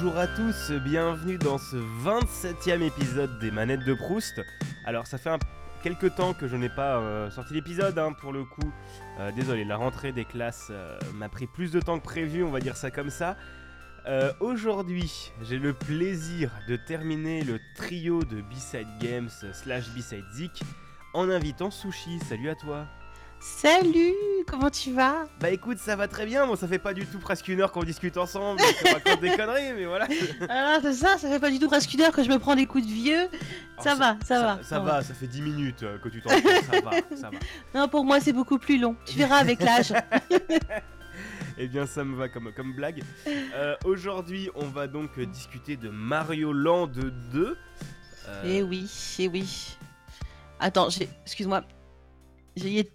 Bonjour à tous, bienvenue dans ce 27e épisode des Manettes de Proust. Alors ça fait quelques temps que je n'ai pas euh, sorti l'épisode hein, pour le coup. Euh, désolé, la rentrée des classes euh, m'a pris plus de temps que prévu, on va dire ça comme ça. Aujourd'hui, j'ai le plaisir de terminer le trio de B-Side Games slash B-Side Zik en invitant Sushi. Salut à toi Salut, comment tu vas Bah écoute, ça va très bien. Bon, ça fait pas du tout presque une heure qu'on discute ensemble, qu'on raconte des conneries, mais voilà. Ah, c'est ça, ça fait pas du tout presque une heure que je me prends des coups de vieux. ça, va, ça, va. Ça, va, ça fait 10 minutes euh, que tu t'en ça va, ça va. Non, pour moi, c'est beaucoup plus long. Tu verras avec l'âge. eh bien, ça me va comme, comme blague. Euh, aujourd'hui, on va donc discuter de Mario Land 2. Euh... Eh oui, eh oui. Attends, excuse-moi. J'ai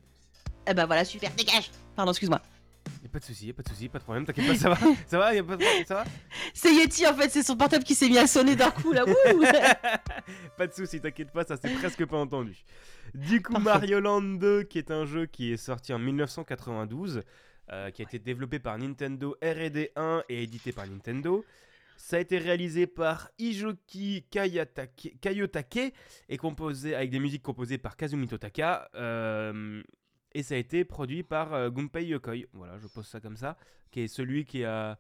eh ben voilà, super, dégage Pardon, excuse-moi. Y'a pas de soucis, y'a pas de soucis, pas de problème, t'inquiète pas, ça va Ça va, y'a pas de problème, ça va C'est Yeti en fait, c'est son portable qui s'est mis à sonner d'un coup là, Pas de soucis, t'inquiète pas, ça s'est presque pas entendu. Du coup, Mario Land 2, qui est un jeu qui est sorti en 1992, euh, qui a été développé par Nintendo R&D 1 et édité par Nintendo. Ça a été réalisé par Ijoki Kayotake et composé avec des musiques composées par Kazumi Totaka. Euh, et ça a été produit par euh, Gunpei Yokoi. Voilà, je pose ça comme ça. Qui est celui qui a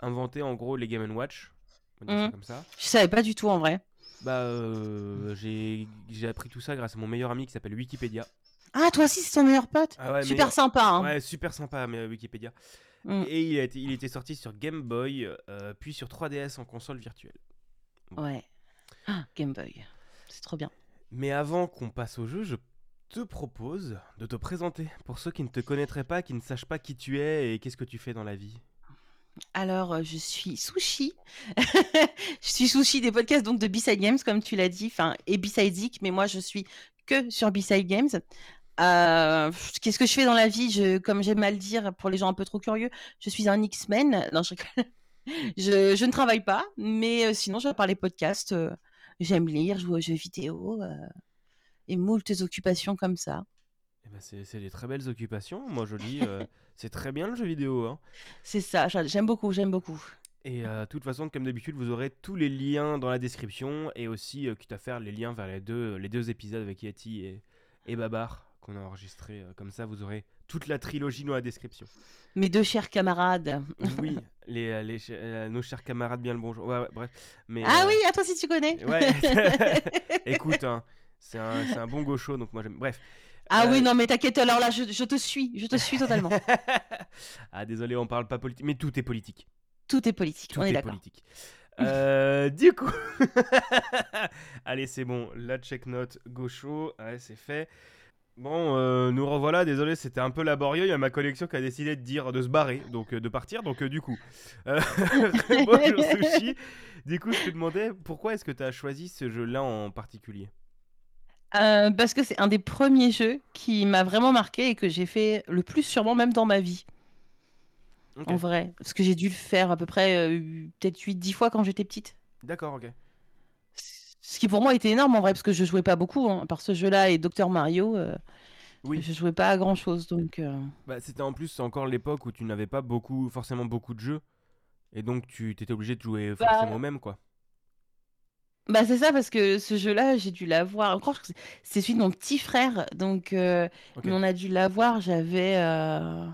inventé en gros les Game Watch. Mhm. comme ça. Je savais pas du tout en vrai. Bah, euh, j'ai appris tout ça grâce à mon meilleur ami qui s'appelle Wikipédia. Ah, toi aussi, c'est ton meilleur pote ah Super sympa, hein. Ouais, super sympa, mais euh, Wikipédia. Mm. Et il, a été, il était sorti sur Game Boy, euh, puis sur 3DS en console virtuelle. Ouais. Ah, Game Boy. C'est trop bien. Mais avant qu'on passe au jeu, je te propose de te présenter pour ceux qui ne te connaîtraient pas, qui ne sachent pas qui tu es et qu'est-ce que tu fais dans la vie. Alors, euh, je suis Sushi. je suis Sushi des podcasts donc de B-Side Games, comme tu l'as dit, et B-Side Zik, mais moi je suis que sur B-Side Games. Euh, qu'est-ce que je fais dans la vie? Je, Comme j'aime mal dire, pour les gens un peu trop curieux, je suis un X-Men. Non, je, je, ne travaille pas, mais euh, sinon, je parler podcasts. J'aime lire, jouer aux jeux vidéo et moult occupations comme ça. Eh ben c'est des très belles occupations. Moi, je dis, euh, c'est très bien le jeu vidéo. Hein. C'est ça, j'aime beaucoup, j'aime beaucoup. Et euh, de toute façon, comme d'habitude, vous aurez tous les liens dans la description et aussi, euh, quitte à faire les liens vers les deux, les deux épisodes avec Yeti et, et Babar qu'on a enregistré. comme ça, vous aurez toute la trilogie dans la description. Mes deux chers camarades. oui, les, les, nos chers camarades, bien le bonjour. Ouais, bref. Mais, ah oui, à toi si tu connais. Ouais. Écoute, hein, c'est un, bon gaucho, donc moi j'aime. Bref. Ah oui, euh, non, mais t'inquiète, alors là, je, te suis, je te suis totalement. ah, désolé, on parle pas politique, mais tout est politique. Tout est politique, tout on est, est politique. Euh, du coup, allez, c'est bon, la check note gaucho, ouais, c'est fait. Bon, euh, nous revoilà, désolé, c'était un peu laborieux. Il y a ma collection qui a décidé de dire de se barrer, donc de partir. Donc, du coup, bonjour Sushi. Du coup, je te demandais pourquoi est-ce que tu as choisi ce jeu-là en particulier? Euh, parce que c'est un des premiers jeux qui m'a vraiment marqué et que j'ai fait le plus sûrement même dans ma vie. En vrai. Parce que j'ai dû le faire à peu près euh, peut-être 8-10 fois quand j'étais petite. D'accord, ok. Ce qui pour moi était énorme en vrai, parce que je jouais pas beaucoup hein, par ce jeu-là et Dr Mario. Euh, oui. Je jouais pas à grand chose donc. Bah, c'était en plus encore l'époque où tu n'avais pas beaucoup, forcément beaucoup de jeux. Et donc tu étais obligé de jouer bah, forcément même quoi. Bah c'est ça parce que ce jeu-là, j'ai dû l'avoir. Encore, c'est celui de mon petit frère, donc euh, on a dû l'avoir. J'avais, euh,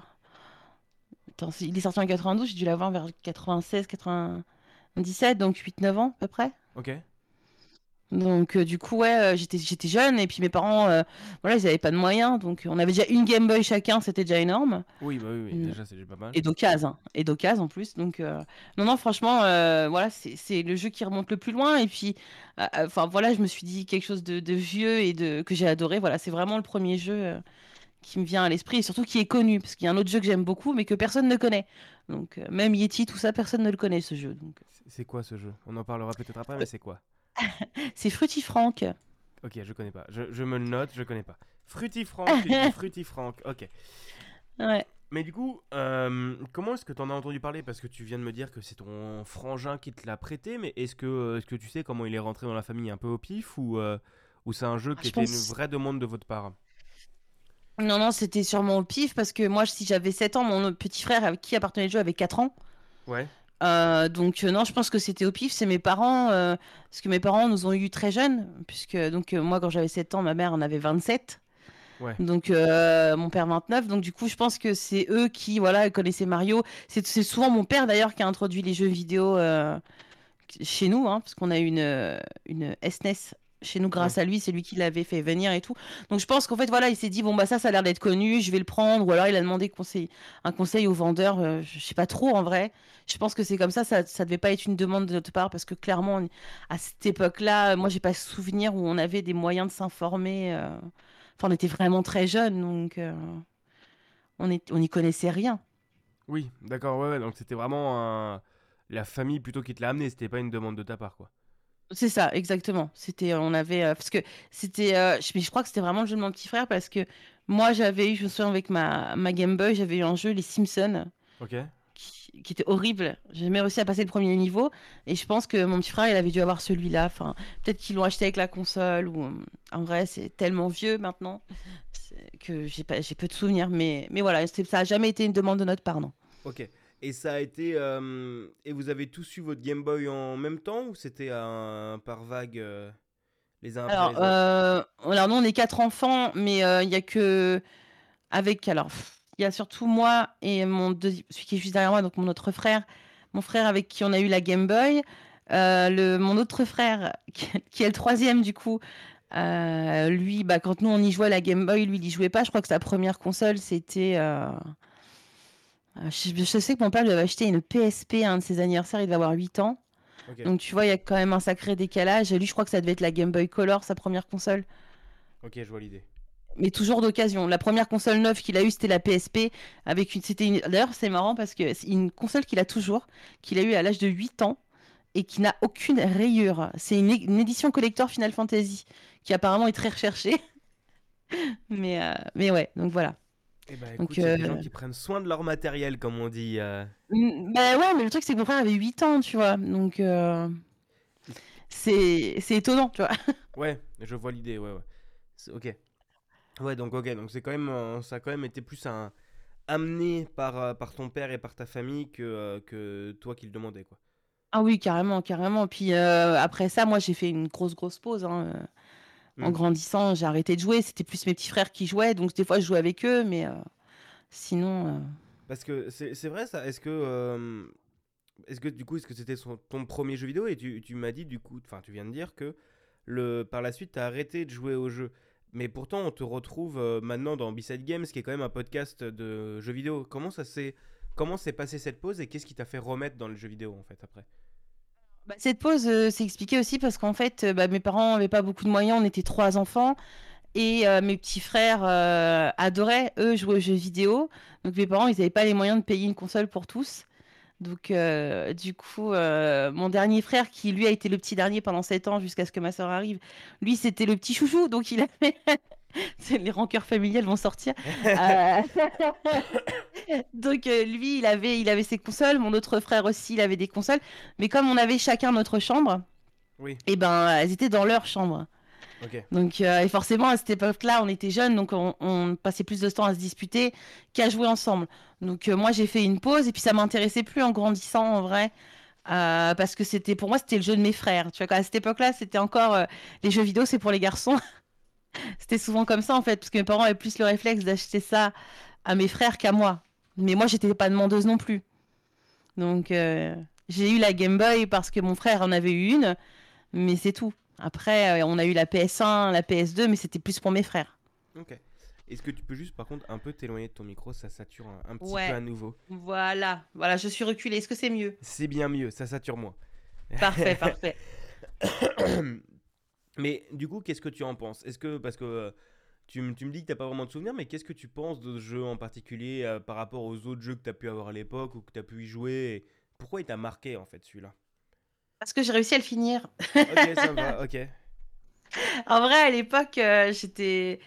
Attends, il est sorti en 92, j'ai dû l'avoir vers 96, 97, donc 8-9 ans à peu près. Ok. Donc euh, du coup ouais, euh, j'étais j'étais jeune et puis mes parents euh, voilà, ils avaient pas de moyens donc on avait déjà une Game Boy chacun, c'était déjà énorme. Oui, bah oui, mm. déjà c'est déjà pas mal. Et d'occasion, hein, et d'occasion en plus. Donc non non, franchement voilà, c'est le jeu qui remonte le plus loin et puis enfin voilà, je me suis dit quelque chose de, de vieux et de que j'ai adoré. Voilà, c'est vraiment le premier jeu qui me vient à l'esprit et surtout qui est connu parce qu'il y a un autre jeu que j'aime beaucoup mais que personne ne connaît. Donc même Yeti tout ça personne ne le connaît ce jeu. Donc c'est quoi ce jeu? On en parlera peut-être après mais c'est quoi? c'est Fruity-Frank. Ok, je connais pas. Je, me le note, je connais pas. Fruity-Frank, Fruity-Frank, ok. Ouais. Mais du coup, euh, comment est-ce que tu en as entendu parler? Parce que tu viens de me dire que c'est ton frangin qui te l'a prêté, mais est-ce que, est que tu sais comment il est rentré dans la famille un peu au pif ou, euh, ou c'est un jeu ah, qui était une vraie demande de votre part? Non, non, c'était sûrement au pif parce que moi, si j'avais 7 ans, mon petit frère qui appartenait au jeu avait 4 ans. Ouais. Euh, donc non, je pense que c'était au pif. C'est mes parents, parce que mes parents nous ont eu très jeunes, puisque donc moi quand j'avais 7 ans, ma mère en avait 27. Donc mon père 29. Donc du coup, je pense que c'est eux qui voilà connaissaient Mario. C'est souvent mon père d'ailleurs qui a introduit les jeux vidéo chez nous, hein, parce qu'on a une une SNES chez nous grâce à lui, c'est lui qui l'avait fait venir et tout. Donc je pense qu'en fait voilà, il s'est dit bon bah ça ça a l'air d'être connu, je vais le prendre ou alors il a demandé conseil, un conseil au vendeur, euh, je sais pas trop en vrai. Je pense que c'est comme ça, ça ça devait pas être une demande de notre part parce que clairement à cette époque-là, moi j'ai pas souvenir où on avait des moyens de s'informer euh, enfin on était vraiment très jeunes donc euh, on est on n'y connaissait rien. Oui, d'accord, ouais, ouais donc c'était vraiment la famille plutôt qui te l'a amené, c'était pas une demande de ta part quoi. C'est ça, exactement. C'était, on avait, euh, parce que c'était, euh, je, mais je crois que c'était vraiment le jeu de mon petit frère parce que moi j'avais eu, je me souviens avec ma, ma Game Boy, j'avais eu un jeu, les Simpsons, Ok. qui, qui était horrible. J'ai jamais réussi à passer le premier niveau et je pense que mon petit frère il avait dû avoir celui-là. Enfin, peut-être qu'ils l'ont acheté avec la console ou en vrai c'est tellement vieux maintenant que j'ai pas, j'ai peu de souvenirs. Mais, mais voilà, ça a jamais été une demande de notre part, non. Ok. Et ça a été. Euh, et vous avez tous eu votre Game Boy en même temps ou c'était par vague euh, les uns après alors, les autres? euh, alors, nous, on est quatre enfants, mais il n'y a que. Avec. Alors, il y a surtout moi et mon celui qui est juste derrière moi, donc mon autre frère. Mon frère avec qui on a eu la Game Boy. le, mon autre frère, qui, est le troisième du coup, lui, bah, quand nous on y jouait à la Game Boy, lui il y jouait pas. Je crois que sa première console c'était euh, je, sais que mon père lui avait acheté une PSP à un de ses anniversaires, il devait avoir 8 ans. Donc tu vois, il y a quand même un sacré décalage. Et lui, je crois que ça devait être la Game Boy Color, sa première console. Ok, je vois l'idée. Mais toujours d'occasion. La première console neuve qu'il a eue, c'était la PSP. Avec une... c'était une... D'ailleurs, c'est marrant parce que c'est une console qu'il a toujours, qu'il a eue à l'âge de 8 ans et qui n'a aucune rayure. C'est une... édition collector Final Fantasy qui apparemment est très recherchée. mais, euh, mais ouais, donc voilà. Eh ben, écoute, il y a des gens euh, qui prennent soin de leur matériel, comme on dit. Euh. Bah ouais, mais le truc, c'est que mon frère avait 8 ans, tu vois. Donc, euh, c'est étonnant, tu vois. Ouais, je vois l'idée, ouais, ouais. Ok. Ouais, donc, ok, donc c'est quand même, ça a quand même été plus un amené par, par ton père et par ta famille que, que toi qui le demandais, quoi. Ah oui, carrément, carrément. Puis après ça, moi, j'ai fait une grosse, grosse pause. Hein. En mmh. grandissant, j'ai arrêté de jouer. C'était plus mes petits frères qui jouaient, donc des fois je jouais avec eux, mais euh, sinon. Euh, Parce que c'est vrai ça. Est-ce que euh, est-ce que du coup est-ce que c'était ton premier jeu vidéo? Et tu, tu m'as dit du coup, enfin tu viens de dire que le par la suite tu as arrêté de jouer au jeu. Mais pourtant on te retrouve maintenant dans B-Side Games, qui est quand même un podcast de jeux vidéo. Comment ça s'est comment s'est passé cette pause et qu'est-ce qui t'a fait remettre dans le jeu vidéo en fait après? Bah, cette pause euh, s'est expliquée aussi parce qu'en fait, euh, bah, mes parents n'avaient pas beaucoup de moyens, on était trois enfants. Et euh, mes petits frères adoraient, eux, jouer aux jeux vidéo. Donc mes parents, ils n'avaient pas les moyens de payer une console pour tous. Donc du coup, mon dernier frère, qui lui a été le petit dernier pendant sept ans jusqu'à ce que ma soeur arrive, lui, c'était le petit chouchou. Donc il avait les rancœurs familiales vont sortir. Euh, donc euh, lui, il avait, il avait ses consoles. Mon autre frère aussi, il avait des consoles. Mais comme on avait chacun notre chambre, oui. et eh ben, elles étaient dans leur chambre. Donc, euh, et forcément, à cette époque-là, on était jeunes, donc on, passait plus de temps à se disputer qu'à jouer ensemble. Donc, moi, j'ai fait une pause, et puis ça m'intéressait plus en grandissant, en vrai. parce que c'était pour moi c'était le jeu de mes frères tu vois à cette époque-là c'était encore les jeux vidéo c'est pour les garçons C'était souvent comme ça en fait, parce que mes parents avaient plus le réflexe d'acheter ça à mes frères qu'à moi. Mais moi, j'étais pas demandeuse non plus. Donc, euh, j'ai eu la Game Boy parce que mon frère en avait eu une, mais c'est tout. Après, euh, on a eu la PS1, la PS2, mais c'était plus pour mes frères. Ok. Est-ce que tu peux juste, par contre, un peu t'éloigner de ton micro? Ça sature un, petit peu à nouveau. Voilà, voilà, je suis reculée. Est-ce que c'est mieux? C'est bien mieux, ça sature moins. Parfait, parfait. Mais du coup, qu'est-ce que tu en penses? Est-ce que, parce que euh, tu, me dis que tu n'as pas vraiment de souvenirs, mais qu'est-ce que tu penses de ce jeu en particulier euh, par rapport aux autres jeux que tu as pu avoir à l'époque ou que tu as pu y jouer Pourquoi il t'a marqué en fait celui-là? Parce que j'ai réussi à le finir. ok, ça va, ok. En vrai, à l'époque, euh, j'étais.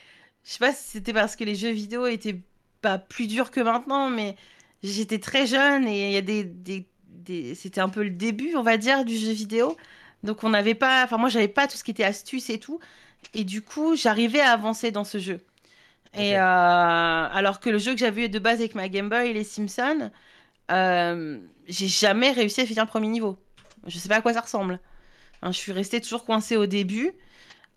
Je sais pas si c'était parce que les jeux vidéo étaient pas plus durs que maintenant, mais j'étais très jeune et il y a des, des, des... c'était un peu le début, on va dire, du jeu vidéo. Donc on n'avait pas, enfin moi j'avais pas tout ce qui était astuce et tout, et du coup j'arrivais à avancer dans ce jeu. Et euh, alors que le jeu que j'avais eu de base avec ma Game Boy, les Simpsons, euh, j'ai jamais réussi à finir le premier niveau. Je sais pas à quoi ça ressemble. Hein, je suis restée toujours coincée au début.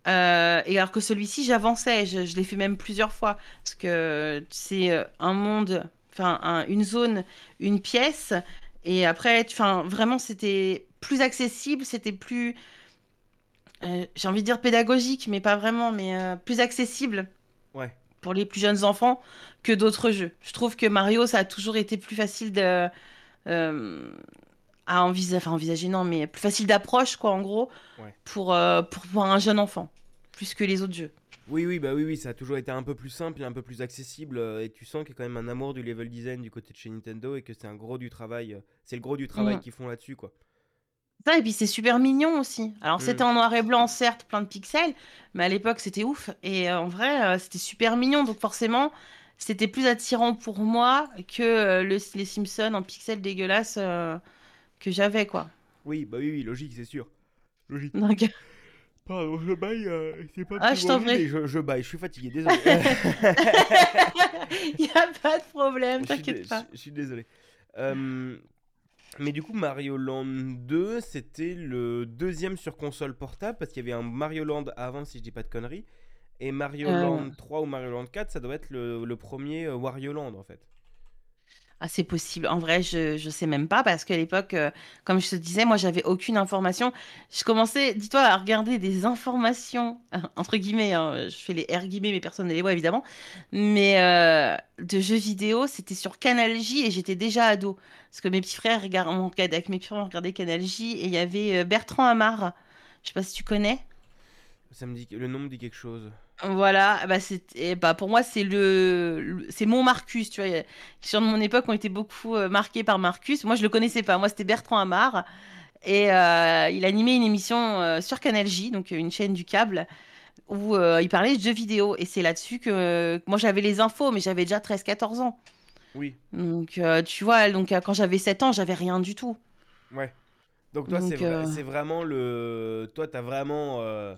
Euh, et alors que celui-ci, j'avançais. Je, je l'ai fait même plusieurs fois. Parce que c'est un monde, enfin, une zone, une pièce. Et après, enfin, vraiment, c'était plus accessible. C'était plus. euh, j'ai envie de dire pédagogique, mais pas vraiment, mais euh, plus accessible Ouais. pour les plus jeunes enfants que d'autres jeux. Je trouve que Mario, ça a toujours été plus facile de, euh, à envisager, enfin envisager, non, mais plus facile d'approche, quoi, en gros, Ouais. pour, pour, pour un jeune enfant, plus que les autres jeux. Oui, oui, bah oui, oui, ça a toujours été un peu plus simple et un peu plus accessible. euh, et tu sens qu'il y a quand même un amour du level design du côté de chez Nintendo et que c'est un gros du travail. euh, c'est le gros du travail Mm. qu'ils font là-dessus, quoi. Ça, et puis c'est super mignon aussi. Alors, Mm. c'était en noir et blanc, certes, plein de pixels, mais à l'époque, c'était ouf. Et euh, en vrai, euh, c'était super mignon. Donc, forcément, c'était plus attirant pour moi que euh, le- les Simpsons en pixels dégueulasses que j'avais, quoi. Oui, bah oui, oui, logique, c'est sûr. Logique. Donc, Pardon, je baille, c'est pas Ah, je t'en prie. je, je baille, je suis fatigué, désolé. il n'y a pas de problème, t'inquiète pas. Je, je suis désolé. Euh, mais du coup, Mario Land 2, c'était le deuxième sur console portable parce qu'il y avait un Mario Land avant, si je dis pas de conneries. Et Mario Euh. Land 3 ou Mario Land 4, ça doit être le, le premier euh, Wario Land en fait. Ah, c'est possible. En vrai, je, je sais même pas parce qu'à l'époque, euh, comme je te disais, moi, j'avais aucune information. Je commençais, dis-toi, à regarder des informations, entre guillemets, hein, je fais les R guillemets, mais personne ne les voit évidemment, mais euh, de jeux vidéo, c'était sur Canal J et j'étais déjà ado. Parce que mes petits frères regardait- avec mes petits frères, on regardait Canal J et il y avait euh, Bertrand Amar. Je sais pas si tu connais. Ça me dit, le nom me dit quelque chose. Voilà, bah c'est, et bah pour moi c'est le, le- c'est mon Marcus, tu vois. Les gens de mon époque ont été beaucoup euh, marqués par Marcus. Moi je le connaissais pas. Moi c'était Bertrand Amar et euh, il animait une émission euh, sur Canal J, donc euh, une chaîne du câble où euh, il parlait de jeux vidéo et c'est là-dessus que, moi j'avais les infos, mais j'avais déjà 13-14 ans. Oui, Donc euh, tu vois, donc euh, quand j'avais 7 ans, j'avais rien du tout. ouais. Donc toi, c'est Donc, euh, c'est vraiment le. Toi, t'as vraiment euh,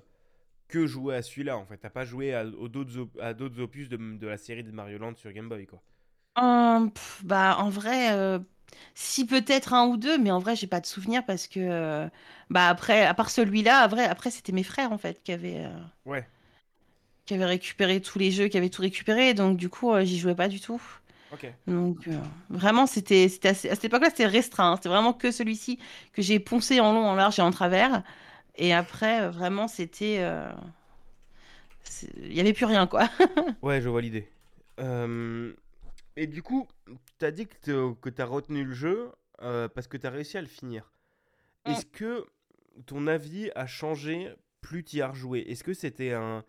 que joué à celui-là en fait. T'as pas joué à, aux d'autres à d'autres opus de, de la série de Mario Land sur Game Boy quoi. Hum, pff, bah en vrai, euh, si peut-être un ou deux, mais en vrai j'ai pas de souvenir parce que euh, bah après, à part celui-là, après c'était mes frères en fait qui avaient, euh, Ouais, qui avaient récupéré tous les jeux, qui avaient tout récupéré, donc du coup j'y jouais pas du tout. ok. Donc euh, vraiment c'était, c'était assez- à cette époque-là c'était restreint, hein. C'était vraiment que celui-ci que j'ai poncé en long, en large et en travers. Et après euh, vraiment c'était, euh, c'est- il y avait plus rien quoi. Ouais, je vois l'idée. Euh, Et du coup, t'as dit que t'as- que t'as retenu le jeu euh, parce que t'as réussi à le finir. Mm. Est-ce que ton avis a changé plus t'y as rejoué? Est-ce que c'était un...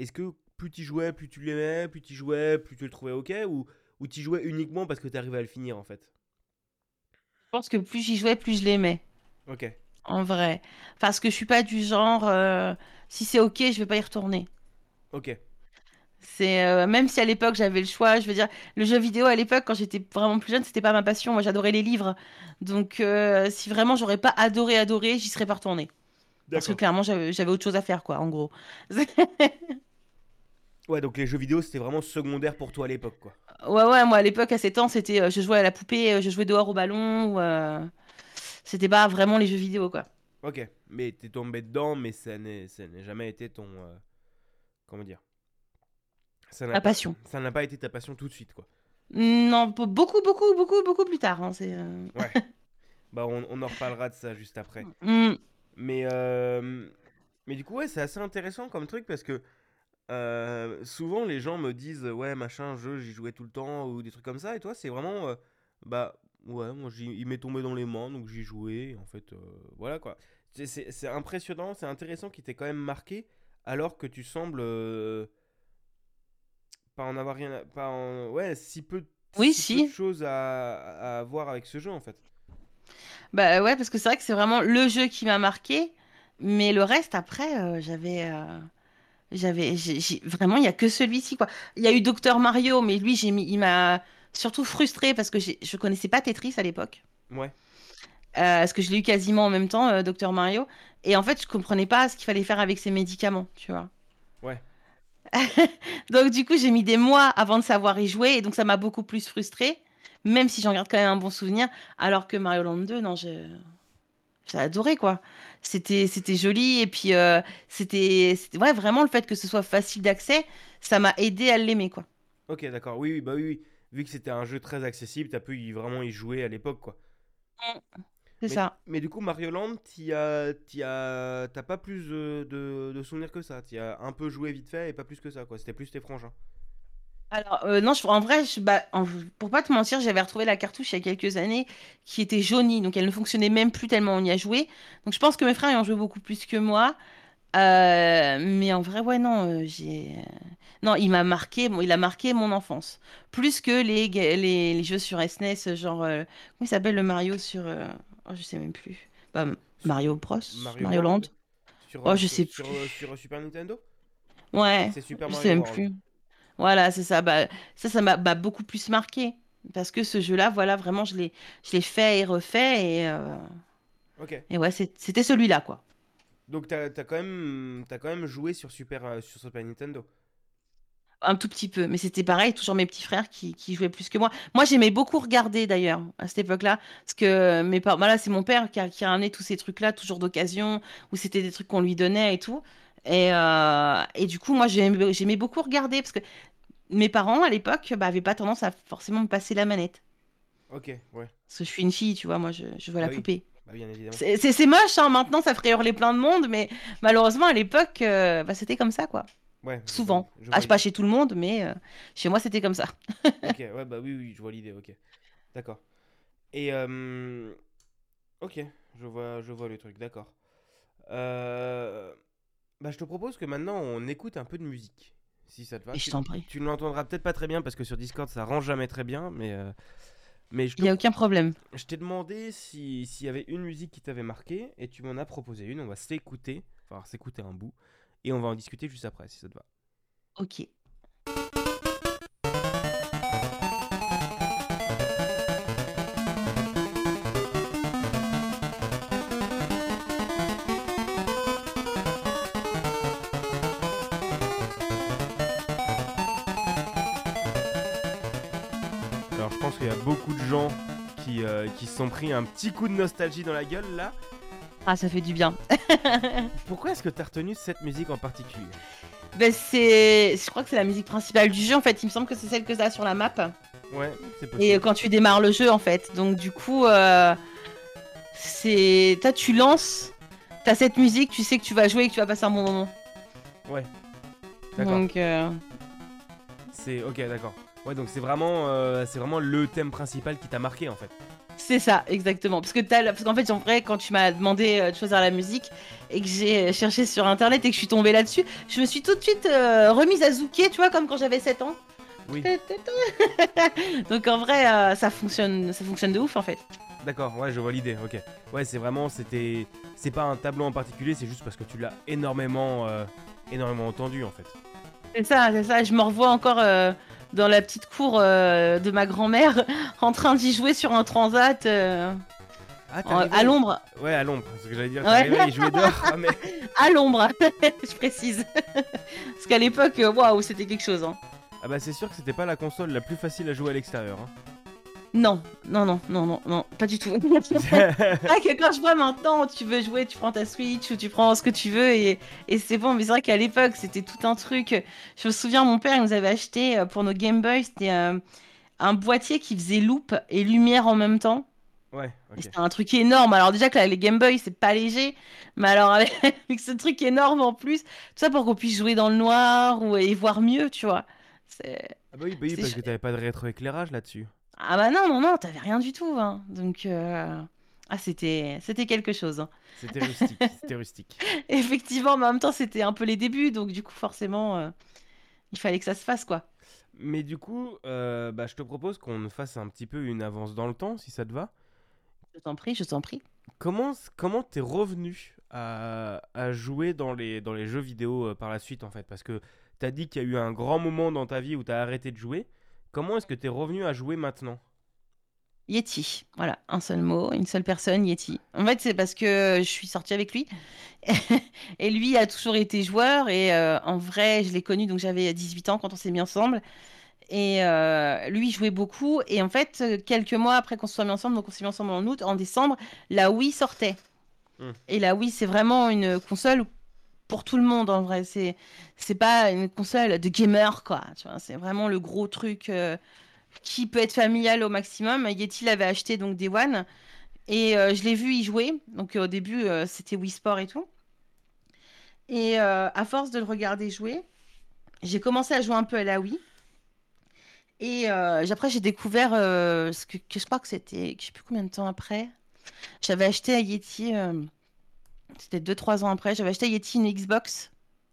Est-ce que plus t'y jouais, plus tu l'aimais, plus t'y jouais, plus tu le trouvais ok Ou, ou t'y jouais uniquement parce que t'arrivais à le finir en fait? Je pense que plus j'y jouais, plus je l'aimais. Ok, En vrai. Parce que je suis pas du genre, euh, si c'est ok, je vais pas y retourner. ok. C'est euh, même si à l'époque j'avais le choix, je veux dire, le jeu vidéo à l'époque quand j'étais vraiment plus jeune, c'était pas ma passion. Moi, j'adorais les livres. Donc, euh, si vraiment j'aurais pas adoré adoré, j'y serais pas retournée. Parce que clairement, j'avais autre chose à faire, quoi, en gros. Ouais, donc les jeux vidéo c'était vraiment secondaire pour toi à l'époque quoi. Ouais, ouais, moi à l'époque, à 7 ans, c'était, euh, je jouais à la poupée, je jouais dehors au ballon, ou, c'était pas vraiment les jeux vidéo, quoi. Ok, mais t'es tombé dedans, mais ça n'est jamais été ton... euh, Comment dire? Ça pas- passion. Ça n'a pas été ta passion tout de suite quoi. Non, be- beaucoup, beaucoup, beaucoup, beaucoup plus tard. hein, c'est, euh, Ouais. bah on, on en reparlera de ça juste après. hmm. Mais, euh, mais du coup, ouais, c'est assez intéressant comme truc parce que euh, souvent les gens me disent ouais, machin, jeu, j'y jouais tout le temps ou des trucs comme ça. Et toi, c'est vraiment euh, bah ouais, moi il m'est tombé dans les mains donc j'y jouais. En fait, euh, voilà quoi. C'est- impressionnant, c'est intéressant qu'il t'ait quand même marqué alors que tu sembles euh, pas en avoir rien à, pas en, ouais, si peu, Oui, si si. peu de choses à, à voir avec ce jeu en fait. Bah ouais, parce que c'est vrai que c'est vraiment le jeu qui m'a marqué, mais le reste après, euh, j'avais, euh, j'avais, vraiment, il y a que celui-ci quoi. Il y a eu Docteur Mario, mais lui, j'ai mis, il m'a surtout frustré parce que je connaissais pas Tetris à l'époque, Ouais, euh, parce que je l'ai eu quasiment en même temps, euh, Docteur Mario, et en fait, je comprenais pas ce qu'il fallait faire avec ses médicaments, tu vois. ouais, Donc du coup, j'ai mis des mois avant de savoir y jouer, et donc ça m'a beaucoup plus frustré. même si j'en garde quand même un bon souvenir. Alors que Mario Land 2, non, j'ai j'ai adoré quoi. C'était c'était joli et puis euh, c'était c'était- ouais vraiment le fait que ce soit facile d'accès, ça m'a aidé à l'aimer quoi. Ok, d'accord. Oui, oui, bah oui, oui. Vu que c'était un jeu très accessible, t'as pu y- vraiment y jouer à l'époque, quoi. C'est Mais, ça. mais du coup, Mario Land, as, as, t'as pas plus de, de, de souvenirs que ça. T'y as un peu joué vite fait et pas plus que ça, quoi. C'était plus tes frangins. Alors euh, non, je- en vrai, je- bah, en- pour pas te mentir, j'avais retrouvé la cartouche il y a quelques années qui était jaunie, donc elle ne fonctionnait même plus tellement on y a joué. Donc je pense que mes frères y ont joué beaucoup plus que moi. Euh, mais en vrai, ouais, non, euh, j'ai. Non, il m'a marqué, bon, il a marqué mon enfance. Plus que les, ga- les, les jeux sur SNES, genre. euh, comment il s'appelle le Mario sur. euh, Oh, je sais même plus. Bah, Mario Bros? Mario Mario Land? Sur, Oh, euh, je sur, sais plus. sur Super Nintendo? Ouais, C'est Super je Mario sais même World. plus. Voilà, c'est ça. Bah, ça, ça m'a bah, beaucoup plus marqué. Parce que ce jeu-là, voilà, vraiment, je l'ai, je fait et refait. Et, euh, et ouais, c'était celui-là, quoi. Donc t'as, t'as quand même, quand même joué sur Super, sur Super Nintendo. Un tout petit peu. Mais c'était pareil, toujours mes petits frères qui, qui jouaient plus que moi. Moi, j'aimais beaucoup regarder, d'ailleurs, à cette époque-là. Parce que mes parents, voilà, c'est mon père qui a, qui a ramené tous ces trucs-là, toujours d'occasion, où c'était des trucs qu'on lui donnait et tout. Et, euh, et du coup, moi, j'aimais, beaucoup regarder. Parce que mes parents, à l'époque, bah, avaient pas tendance à forcément me passer la manette. Ok, ouais. Parce que je suis une fille, tu vois, moi je, je veux Bah la oui, poupée. bah bien évidemment. C'est c'est- c'est moche, hein, maintenant ça ferait hurler plein de monde, mais malheureusement à l'époque, euh, bah, c'était comme ça, quoi. Ouais, Souvent. je Ah, je pas chez tout le monde, mais euh, chez moi c'était comme ça. Ok, ouais, bah oui, oui, je vois l'idée, ok. D'accord. Et, euh, ok, je vois, je vois le truc, d'accord. Euh, bah, je te propose que maintenant on écoute un peu de musique, si ça te va. Et je t'en prie. tu ne l'entendras peut-être pas très bien parce que sur Discord ça rend jamais très bien, mais, euh, mais je Il n'y a aucun problème. je t'ai demandé si- s'il y avait une musique qui t'avait marqué et tu m'en as proposé une. On va s'écouter, enfin s'écouter un bout et on va en discuter juste après si ça te va. Ok. Alors je pense qu'il y a beaucoup de gens qui, euh, qui se sont pris un petit coup de nostalgie dans la gueule là. Ah, ça fait du bien. Pourquoi est-ce que tu as retenu cette musique en particulier? Ben, c'est... Je crois que c'est la musique principale du jeu, en fait. Il me semble que c'est celle que ça sur la map. Ouais, c'est Et possible. euh, quand tu démarres le jeu, en fait. Donc du coup, euh, c'est... Toi, tu lances, t'as cette musique, tu sais que tu vas jouer et que tu vas passer un bon moment. Ouais. D'accord. Donc... euh, C'est ok, d'accord. Ouais, donc c'est vraiment, euh, c'est vraiment le thème principal qui t'a marqué en fait. C'est ça, exactement. Parce que t'as, parce qu'en fait, en vrai, quand tu m'as demandé euh, de choisir la musique et que j'ai cherché sur internet et que je suis tombée là-dessus, je me suis tout de suite euh, remise à zouker, tu vois, comme quand j'avais 7 ans. Oui. Donc en vrai, euh, ça fonctionne, ça fonctionne de ouf en fait. D'accord, ouais, je vois l'idée, ok. Ouais, c'est vraiment, c'était. C'est pas un tableau en particulier, c'est juste parce que tu l'as énormément, euh, énormément entendu en fait. C'est ça, c'est ça. Je me revois encore euh, dans la petite cour euh, de ma grand-mère en train d'y jouer sur un transat euh, Ah, en- à l'ombre. Ouais, à l'ombre, c'est ce que j'allais dire. Ouais. Y jouer dehors, ah, mais. À l'ombre, je précise. Parce qu'à l'époque, euh, waouh, c'était quelque chose. Hein. Ah bah, c'est sûr que c'était pas la console la plus facile à jouer à l'extérieur. hein. Non, non, non, non, non, non, pas du tout. Vrai que quand je vois maintenant, tu veux jouer, tu prends ta Switch ou tu prends ce que tu veux et, et c'est bon. Mais c'est vrai qu'à l'époque, c'était tout un truc. Je me souviens, mon père il nous avait acheté euh, pour nos Game Boy, c'était euh, un boîtier qui faisait loupe et lumière en même temps. ouais. C'était un truc énorme. Alors déjà que là, les Game Boy, c'est pas léger, mais alors avec, avec ce truc énorme en plus, tout ça pour qu'on puisse jouer dans le noir ou et voir mieux, tu vois. C'est- Ah bah oui, bah oui parce que t'avais pas de rétroéclairage là-dessus. Ah bah non, non, non, t'avais rien du tout. hein. Donc, euh, ah, c'était, c'était quelque chose. hein. C'était rustique, c'était rustique. Effectivement, mais en même temps, c'était un peu les débuts, donc du coup, forcément, euh, il fallait que ça se fasse, quoi. Mais du coup, euh, bah, je te propose qu'on fasse un petit peu une avance dans le temps, si ça te va. Je t'en prie, je t'en prie. Comment comment t'es revenu à, à jouer dans les, dans les jeux vidéo par la suite en fait? Parce que t'as dit qu'il y a eu un grand moment dans ta vie où t'as arrêté de jouer. Comment est-ce que t'es revenu à jouer maintenant? Yeti, voilà, un seul mot, une seule personne, Yeti. En fait, c'est parce que je suis sortie avec lui. et lui a toujours été joueur. Et euh, en vrai, je l'ai connu, donc j'avais 18 ans quand on s'est mis ensemble. Et euh, lui, jouait beaucoup. Et en fait, quelques mois après qu'on se soit mis ensemble, donc on s'est mis ensemble en août, en décembre, la Wii sortait. Hmm. Et la Wii, c'est vraiment une console pour tout le monde en vrai. C'est pas une console de gamer quoi. C'est vraiment le gros truc euh, qui peut être familial au maximum. Yeti l'avait acheté donc Day One et euh, je l'ai vu y jouer. Donc au début euh, c'était Wii Sport et tout. Et à force de le regarder jouer, j'ai commencé à jouer un peu à la Wii. Et après j'ai découvert ce que, je crois que c'était, je sais plus combien de temps après, j'avais acheté à Yeti c'était 2-3 ans après. J'avais acheté Yeti une Xbox.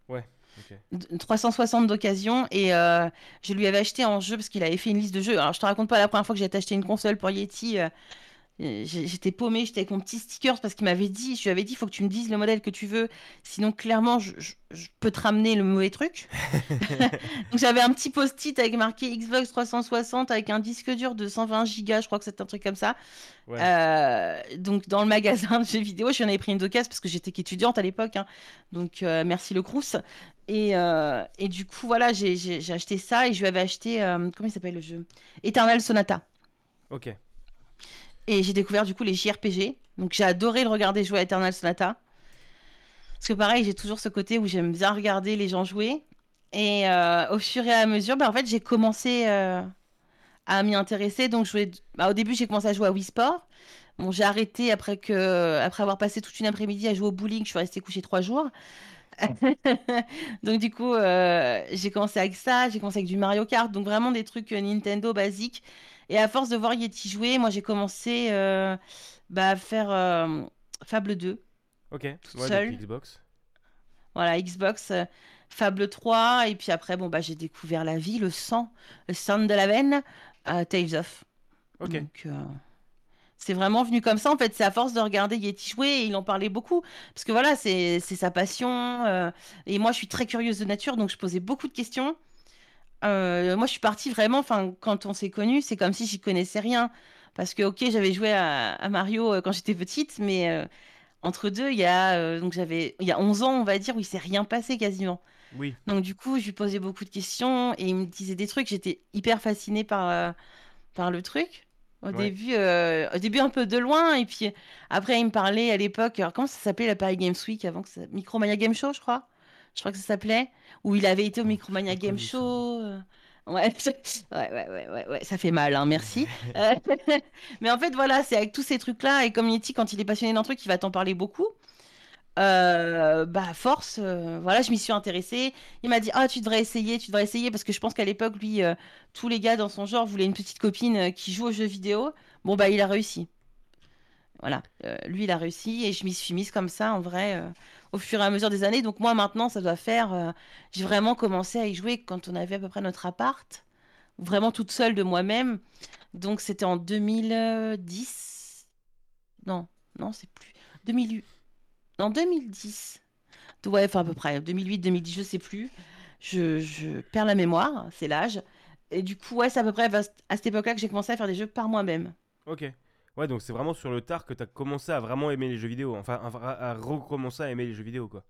Ouais. 360 d'occasion et euh, je lui avais acheté en jeu parce qu'il avait fait une liste de jeux. Alors je te raconte pas la première fois que j'ai acheté une console pour Yeti. Euh, J'étais paumée, j'étais avec mon petit sticker parce qu'il m'avait dit, je lui avais dit, il faut que tu me dises le modèle que tu veux, sinon clairement je, peux te ramener le mauvais truc. donc j'avais un petit post-it avec marqué Xbox 360 avec un disque dur de 120 Go, je crois que c'est un truc comme ça. Euh, donc dans le magasin de jeux vidéo, j'en avais pris une d'occasion parce que j'étais qu'étudiante à l'époque, hein. donc euh, merci le Crous. Et, euh, et, du coup voilà, j'ai acheté ça et je lui avais acheté, comment il s'appelle le jeu? Eternal Sonata. Ok. Et j'ai découvert du coup les JRPG. Donc j'ai adoré le regarder jouer à Eternal Sonata. Parce que pareil, j'ai toujours ce côté où j'aime bien regarder les gens jouer. Et euh, au fur et à mesure, bah, en fait, j'ai commencé euh, à m'y intéresser. Donc bah, au début, j'ai commencé à jouer à Wii Sport. Bon, j'ai arrêté après, que... après avoir passé toute une après-midi à jouer au bowling. Je suis restée couchée trois jours. donc du coup, euh, j'ai commencé avec ça. J'ai commencé avec du Mario Kart. Donc vraiment des trucs Nintendo basiques. Et à force de voir Yeti jouer, moi j'ai commencé euh, bah, à faire euh, Fable 2. Ok, seul. Xbox. Voilà, Xbox, euh, Fable 3. Et puis après, bon, bah, j'ai découvert la vie, le sang, le sang de la veine, Tales of. Ok. Donc, c'est vraiment venu comme ça. En fait, c'est à force de regarder Yeti jouer et il en parlait beaucoup. Parce que voilà, c'est sa passion. et moi, je suis très curieuse de nature, donc je posais beaucoup de questions. Euh, moi, je suis partie vraiment, enfin, quand on s'est connus, c'est comme si j'y connaissais rien. Parce que, ok, j'avais joué à, Mario euh, quand j'étais petite, mais euh, entre deux, il y a, donc j'avais, il y a 11 ans, on va dire, où il s'est rien passé quasiment. Oui. Donc, du coup, je lui posais beaucoup de questions et il me disait des trucs. J'étais hyper fascinée par, par le truc. Au, début, au début, un peu de loin. Et puis après, il me parlait à l'époque, comment ça s'appelait la Paris Games Week avant que ça... Micromania Game Show, je crois? Je crois que ça s'appelait, où il avait été au Micromania Game Show. Euh, ouais, ouais, ouais, ouais, ouais, ça fait mal, hein, merci. Euh, mais en fait, voilà, c'est avec tous ces trucs-là, et comme Yeti, quand il est passionné d'un truc, il va t'en parler beaucoup. Euh, bah, force, voilà, je m'y suis intéressée. Il m'a dit, ah, tu devrais essayer, tu devrais essayer, parce que je pense qu'à l'époque, lui, tous les gars dans son genre voulaient une petite copine qui joue aux jeux vidéo. Bon, bah, il a réussi. Voilà, lui, il a réussi, et je m'y suis mise comme ça, en vrai au fur et à mesure des années. Donc moi maintenant, ça doit faire... Euh, j'ai vraiment commencé à y jouer quand on avait à peu près notre appart, vraiment toute seule de moi-même. Donc c'était en 2010. Non, non, c'est plus. 2008. En 2010. Ouais, enfin à peu près. 2008, 2010, je sais plus. Je, je perds la mémoire, c'est l'âge. Et du coup, ouais, c'est à peu près à cette époque-là que j'ai commencé à faire des jeux par moi-même. Ok. Ouais, donc c'est vraiment sur le tard que tu as commencé à vraiment aimer les jeux vidéo, enfin à, recommencer à aimer les jeux vidéo, quoi.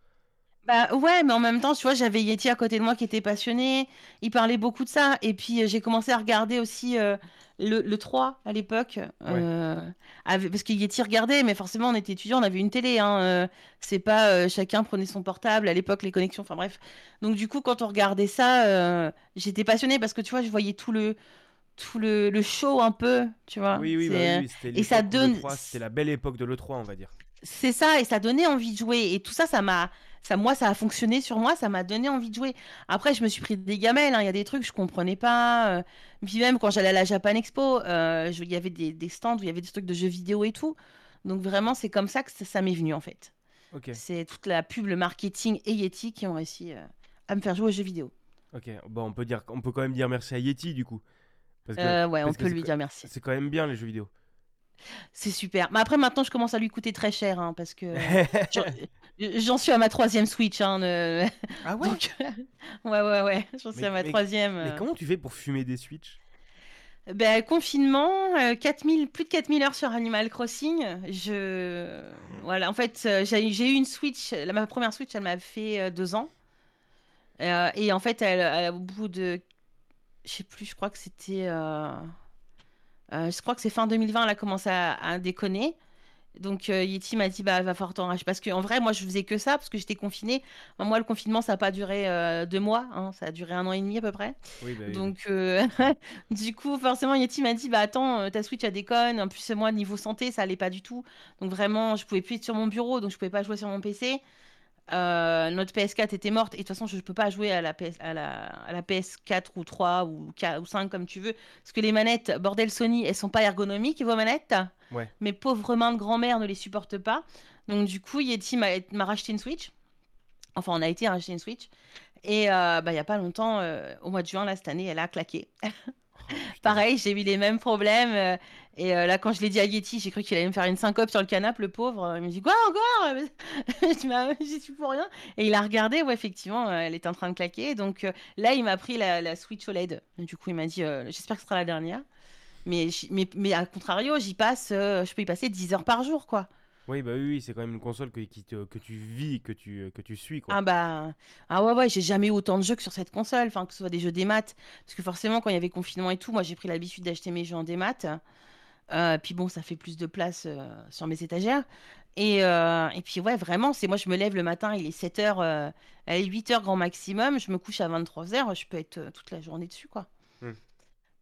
Bah ouais, mais en même temps, tu vois, j'avais Yeti à côté de moi qui était passionné, il parlait beaucoup de ça, et puis euh, j'ai commencé à regarder aussi euh, le, le, 3 à l'époque, euh, parce que Yeti regardait, mais forcément on était étudiants, on avait une télé, hein, c'est pas chacun prenait son portable, à l'époque les connexions, enfin bref. Donc du coup, quand on regardait ça, j'étais passionnée parce que tu vois, je voyais tout le tout le, le, show un peu, tu vois. Oui, oui, bah oui, et ça donne. C'était la belle époque de l'E3, on va dire. C'est ça, et ça donnait envie de jouer. Et tout ça, ça m'a. Ça, moi, ça a fonctionné sur moi, ça m'a donné envie de jouer. Après, je me suis pris des gamelles, hein. il y a des trucs que je comprenais pas. Euh. Puis même quand j'allais à la Japan Expo, euh, il y avait des, des, stands où il y avait des trucs de jeux vidéo et tout. Donc vraiment, c'est comme ça que ça, m'est venu en fait. C'est toute la pub, le marketing et Yeti qui ont réussi euh, à me faire jouer aux jeux vidéo. Ok, bon, on peut, dire, on peut quand même dire merci à Yeti du coup. Euh, ouais, on peut lui dire merci. C'est quand même bien les jeux vidéo. C'est super. Mais après, maintenant, je commence à lui coûter très cher hein, parce que j'en suis à ma troisième Switch. Hein, Ah ouais Ouais, ouais, ouais. J'en suis à ma troisième. Mais euh. comment tu fais pour fumer des Switch? Ben, confinement, 4000, euh, plus de 4000 heures sur Animal Crossing. Je... Voilà, en fait, j'ai eu une Switch. ma première Switch, elle m'a fait deux ans. et en fait, elle, au bout de je sais plus, je crois que c'était. euh, euh, je crois que c'est fin 2020, elle a commencé à, à déconner. Donc euh, Yeti m'a dit bah va falloir t'en racheter parce qu'en vrai moi je faisais que ça parce que j'étais confinée. Enfin, moi le confinement ça a pas duré euh, deux mois, hein, ça a duré un an et demi à peu près. Oui, bah. Donc euh, du coup forcément Yeti m'a dit bah attends ta Switch elle déconne. En plus moi niveau santé ça allait pas du tout. Donc vraiment je pouvais plus être sur mon bureau donc je pouvais pas jouer sur mon PC. Euh, notre PS4 était morte. Et de toute façon je peux pas jouer à la, PS, à la, à la PS4 ou 3 ou, 4 ou 5 comme tu veux. Parce que les manettes bordel Sony elles sont pas ergonomiques vos manettes. Ouais. mes pauvres mains de grand-mère ne les supportent pas. Donc du coup Yeti m'a m'a racheté une Switch. Enfin on a été racheter une Switch. Et euh, bah il y a pas longtemps euh, au mois de juin là cette année elle a claqué. Oh, pareil j'ai eu les mêmes problèmes euh, et euh, là quand je l'ai dit à Yeti j'ai cru qu'il allait me faire une syncope sur le canapé le pauvre. Il me dit quoi encore? Bah, j'y suis pour rien. Et il a regardé ouais effectivement euh, elle était en train de claquer. Donc euh, là il m'a pris la, la Switch OLED du coup il m'a dit euh, j'espère que ce sera la dernière. Mais, mais, mais à contrario j'y passe je peux y passer 10 heures par jour quoi. Oui, bah oui, oui, c'est quand même une console que, qui te- que tu vis, que tu, que tu suis, quoi. Ah bah ah ouais ouais j'ai jamais eu autant de jeux que sur cette console. Enfin que ce soit des jeux des maths. Parce que forcément quand il y avait confinement et tout moi j'ai pris l'habitude d'acheter mes jeux en démat euh, puis bon ça fait plus de place euh, sur mes étagères. Et, euh, et puis ouais vraiment c'est moi je me lève le matin il est 7h euh, allez 8h grand maximum je me couche à 23h je peux être toute la journée dessus quoi. Hmm.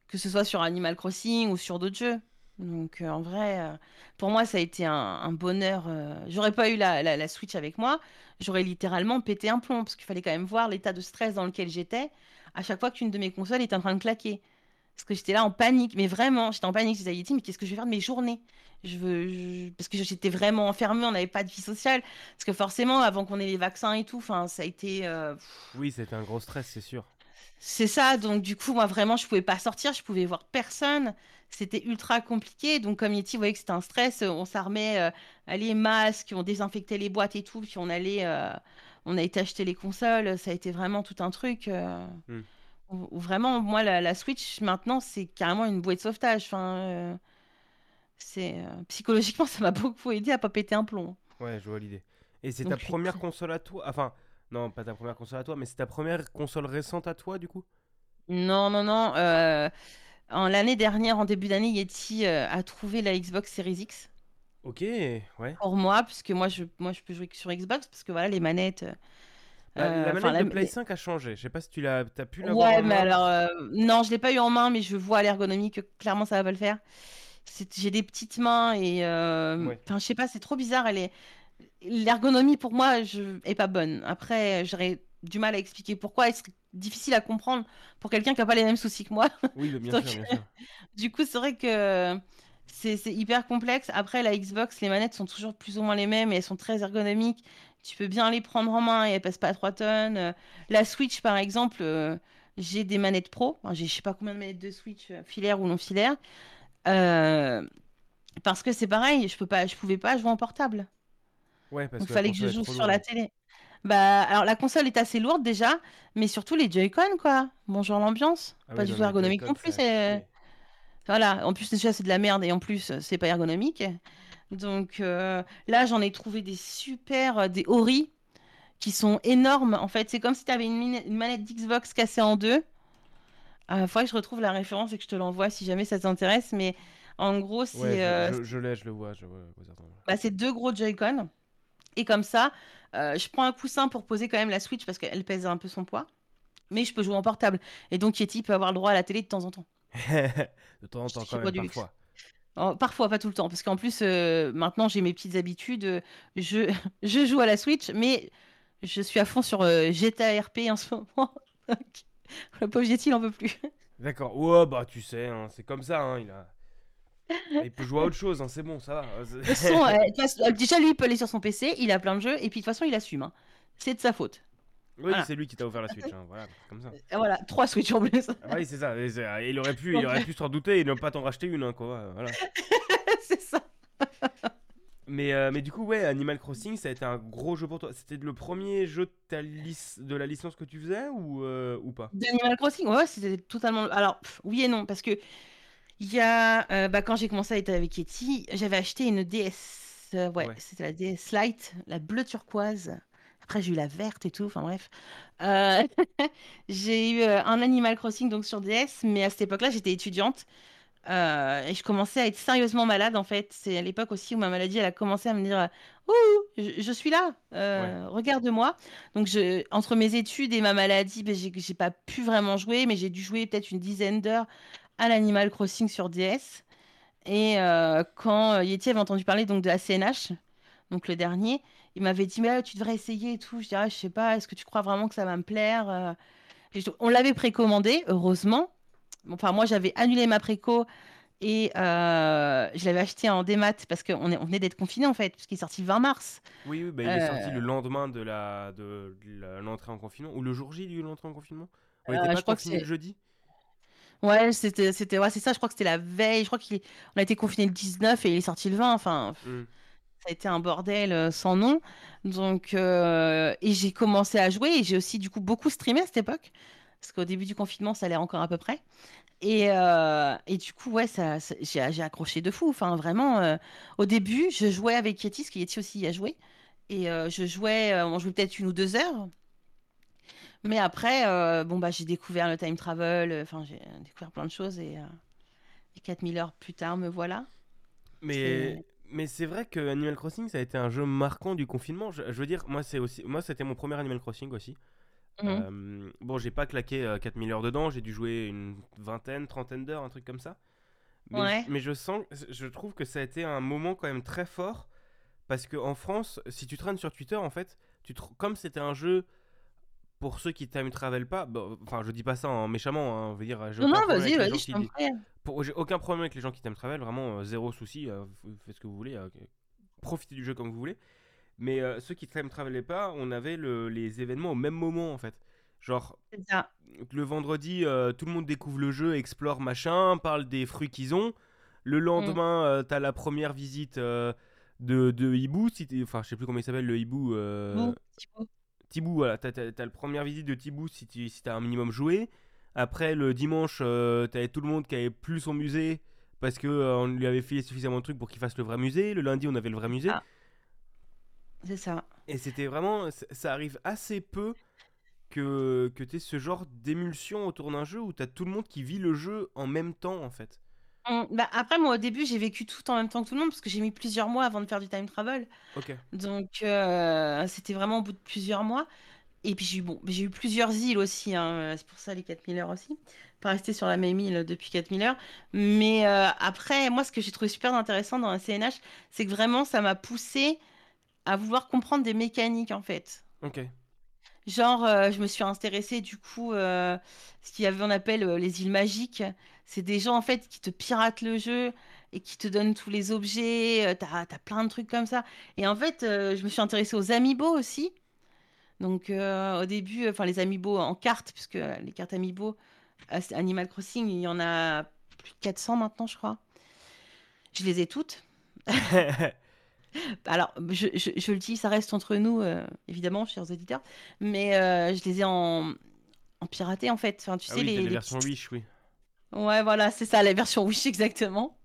que ce soit sur Animal Crossing ou sur d'autres jeux. Donc en vrai pour moi ça a été un, un bonheur j'aurais pas eu la, la la Switch avec moi. J'aurais littéralement pété un plomb parce qu'il fallait quand même voir l'état de stress dans lequel j'étais. À chaque fois qu'une de mes consoles était en train de claquer. Parce que j'étais là en panique, mais vraiment, j'étais en panique. Je disais à Yeti, mais qu'est-ce que je vais faire de mes journées? Je veux, je- Parce que j'étais vraiment enfermée, on n'avait pas de vie sociale. Parce que forcément, avant qu'on ait les vaccins et tout, ça a été. euh, Oui, c'était un gros stress, c'est sûr. C'est ça, donc du coup, moi vraiment, je pouvais pas sortir, je pouvais voir personne. C'était ultra compliqué. Donc, comme Yeti voyait que c'était un stress, euh, on s'armait, euh, allez, masques, on désinfectait les boîtes et tout, puis on allait, euh, on a été acheter les consoles. Ça a été vraiment tout un truc. euh, Hmm. Où vraiment, moi, la, la Switch, maintenant, c'est carrément une bouée de sauvetage. Enfin, euh, c'est euh, psychologiquement, ça m'a beaucoup aidé à pas péter un plomb. Ouais, je vois l'idée. Et c'est ta Donc, je suis première très- console à toi? Enfin, non, pas ta première console à toi, mais c'est ta première console récente à toi, du coup? Non, non, non. euh, en l'année dernière, en début d'année, Yeti euh, a trouvé la Xbox Series X Ok, ouais. pour moi, puisque moi, je, moi, je peux jouer que sur Xbox, parce que voilà, les manettes. euh, La, la euh, manette de la- Play les- 5 a changé. Je sais pas si tu l'as, t'as pu l'avoir Ouais, en mais main. alors, euh, non, je l'ai pas eu en main, mais je vois à l'ergonomie que clairement ça va pas le faire. J'ai des petites mains et, euh, Ouais. enfin, je sais pas, c'est trop bizarre. Elle est, l'ergonomie pour moi, je est pas bonne. Après, j'aurais du mal à expliquer pourquoi. Elle serait difficile à comprendre pour quelqu'un qui a pas les mêmes soucis que moi. Oui, bien Donc, sûr, bien sûr. Du coup, c'est vrai que c'est c'est hyper complexe. Après, la Xbox, les manettes sont toujours plus ou moins les mêmes et elles sont très ergonomiques. Tu peux bien les prendre en main et elles pèsent pas 3 tonnes. Euh, La Switch, par exemple, euh, j'ai des manettes pro. Enfin, j'ai je sais pas combien de manettes de Switch, euh, filaires ou non filaires. Euh, parce que c'est pareil, je peux pas, je pouvais pas jouer en portable. Ouais, parce Donc, que fallait que je joue sur la télé. Bah, alors la console est assez lourde déjà, mais surtout les Joy-Con, quoi. Bonjour l'ambiance. Ah Pas oui, du tout ergonomique non plus. à voilà, en plus déjà c'est de la merde et en plus c'est pas ergonomique. Donc euh, là j'en ai trouvé des super, euh, des Ori qui sont énormes. En fait c'est comme si tu avais une, manette d'Xbox cassée en deux. Il faudrait que je retrouve la référence et que je te l'envoie si jamais ça t'intéresse. Mais en gros c'est Ouais, je, euh, je- je l'ai, je le vois, je bah, c'est deux gros Joy-Con. Et comme ça, euh, je prends un coussin pour poser quand même la Switch parce qu'elle pèse un peu son poids. Mais je peux jouer en portable. Et donc Yeti peut avoir le droit à la télé de temps en temps. De temps en temps, quand même, luxe. Parfois. Oh, parfois, pas tout le temps, parce qu'en plus, euh, maintenant, j'ai mes petites habitudes. euh, Je, je joue à la Switch, mais je suis à fond sur euh, GTA RP en ce moment. Donc, Le pauvre Yeti, il en veut plus. D'accord. Ouais, bah tu sais, hein, c'est comme ça. Hein, il a... Il peut jouer à autre chose, hein, c'est bon, ça va. De toute façon, euh, déjà, lui, il peut aller sur son PC, il a plein de jeux, et puis de toute façon, il assume. C'est de sa faute. Oui, Voilà. c'est lui qui t'a offert la Switch, hein, voilà, comme ça. Et voilà, trois Switch en plus. Ah oui, c'est ça. c'est- Il aurait pu, il aurait pu s'en douter et ne pas t'en racheter une, hein, quoi. Voilà. C'est ça. Mais, euh, mais du coup, ouais, Animal Crossing, ça a été un gros jeu pour toi. C'était le premier jeu de, ta lic- de la licence que tu faisais ou, euh, ou pas? D'Animal Crossing, ouais, c'était totalement. Alors, pff, oui et non, parce que il y a. euh, bah, quand j'ai commencé à être avec Yeti, j'avais acheté une DS. euh, ouais, Ouais. c'était la DS Lite, la bleue turquoise, Après, j'ai eu la verte et tout, enfin bref. Euh, j'ai eu euh, un Animal Crossing donc sur DS, mais à cette époque-là, j'étais étudiante. Euh, et je commençais à être sérieusement malade en fait. C'est à l'époque aussi où ma maladie elle a commencé à me dire Ouh, je, je suis là, euh, regarde-moi. Donc je, entre mes études et ma maladie, ben, j'ai j'ai pas pu vraiment jouer, mais j'ai dû jouer peut-être une dizaine d'heures à l'Animal Crossing sur DS. Et euh, quand Yeti avait entendu parler donc de la CNH, donc le dernier, il m'avait dit mais ah, tu devrais essayer et tout. Je dirais je sais pas, est-ce que tu crois vraiment que ça va me plaire euh je- On l'avait précommandé, heureusement. Enfin moi j'avais annulé ma préco et euh, je l'avais acheté en démat parce qu'on on venait d'être confiné en fait, puisqu'il est sorti le 20 mars. Oui, oui, bah, il est sorti Euh, le lendemain de la de l'entrée en confinement ou le jour J de l'entrée en confinement. On euh, n'était pas confiné le c'est jeudi? ouais c'était c'était ouais c'est ça. Je crois que c'était la veille. Je crois qu'on a été confiné le 19 et il est sorti le 20. Enfin. Ça a été un bordel euh, sans nom. Donc, euh, et j'ai commencé à jouer et j'ai aussi du coup beaucoup streamé à cette époque. Parce qu'au début du confinement, ça allait encore à peu près. Et, euh, et du coup, ouais, ça, ça- j'ai accroché de fou. Enfin, vraiment, euh, au début, je jouais avec Yeti, parce que Yeti aussi y a joué. Et je jouais, on jouait peut-être une ou deux heures. Mais après, bon, bah, j'ai découvert le time travel. Enfin, j'ai découvert plein de choses. Et, et 4000 heures plus tard, me voilà. Mais. Mais c'est vrai que Animal Crossing ça a été un jeu marquant du confinement. Je, je veux dire, moi c'est aussi moi c'était mon premier Animal Crossing aussi. Mhm. Euh, bon, j'ai pas claqué euh, 4000 heures dedans, j'ai dû jouer une vingtaine, trentaine d'heures, un truc comme ça. Mais, je- Ouais. mais je sens, je trouve que ça a été un moment quand même très fort parce que en France, si tu traînes sur Twitter, en fait, tu te- comme c'était un jeu pour ceux qui time travel pas, bon, enfin, je dis pas ça en méchamment, hein, on veut dire, j'ai Non, aucun non, problème vas-y, avec les vas-y, gens je qui, pour- j'ai aucun problème avec les gens qui time travel, vraiment euh, zéro souci, euh, faites ce que vous voulez, euh, profitez du jeu comme vous voulez. Mais ceux qui time travelaient pas, on avait le- les événements au même moment en fait. Genre, ça. le vendredi, tout le monde découvre le jeu, explore machin, parle des fruits qu'ils ont. Le Mm. lendemain, euh, t'as la première visite de, de Hibou, si enfin je sais plus comment il s'appelle le Hibou. euh, Thibou, voilà, t'as, la première visite de Thibou si, tu, si t'as un minimum joué. Après, le dimanche, euh, t'avais tout le monde qui avait plus son musée parce que euh, on lui avait filé suffisamment de trucs pour qu'il fasse le vrai musée. Le lundi, on avait le vrai musée. Ah. C'est ça. Et c'était vraiment, ça arrive assez peu que, que tu ce genre d'émulsion autour d'un jeu où t'as tout le monde qui vit le jeu en même temps en fait. Bah, après, moi, au début, j'ai vécu tout en même temps que tout le monde parce que j'ai mis plusieurs mois avant de faire du time travel. Ok. Donc, euh, c'était vraiment au bout de plusieurs mois. Et puis, j'ai eu, bon, j'ai eu plusieurs îles aussi. hein, C'est pour ça les 4000 heures aussi. Pas rester sur la même île depuis 4000 heures. Mais euh, après, moi, ce que j'ai trouvé super intéressant dans la CNH, c'est que vraiment, ça m'a poussé à vouloir comprendre des mécaniques en fait. Ok. Genre, euh, je me suis intéressée du coup, euh, ce qu'il y avait, on appelle euh, les îles magiques. C'est des gens en fait qui te piratent le jeu et qui te donnent tous les objets. euh, t'as, t'as plein de trucs comme ça. Et en fait, euh, je me suis intéressée aux amiibo aussi. Donc, euh, au début, enfin, les amiibo en cartes, puisque les cartes amiibo, Animal Crossing, il y en a plus de 400 maintenant, je crois. Je les ai toutes. Alors, je, je- je le dis, ça reste entre nous, euh, évidemment, chers auditeurs, mais euh, je les ai en, en piraté, en fait. Enfin, tu ah sais, oui, les, t'as les les versions petites- Wish, oui. Ouais, voilà, c'est ça, la version Wish, exactement.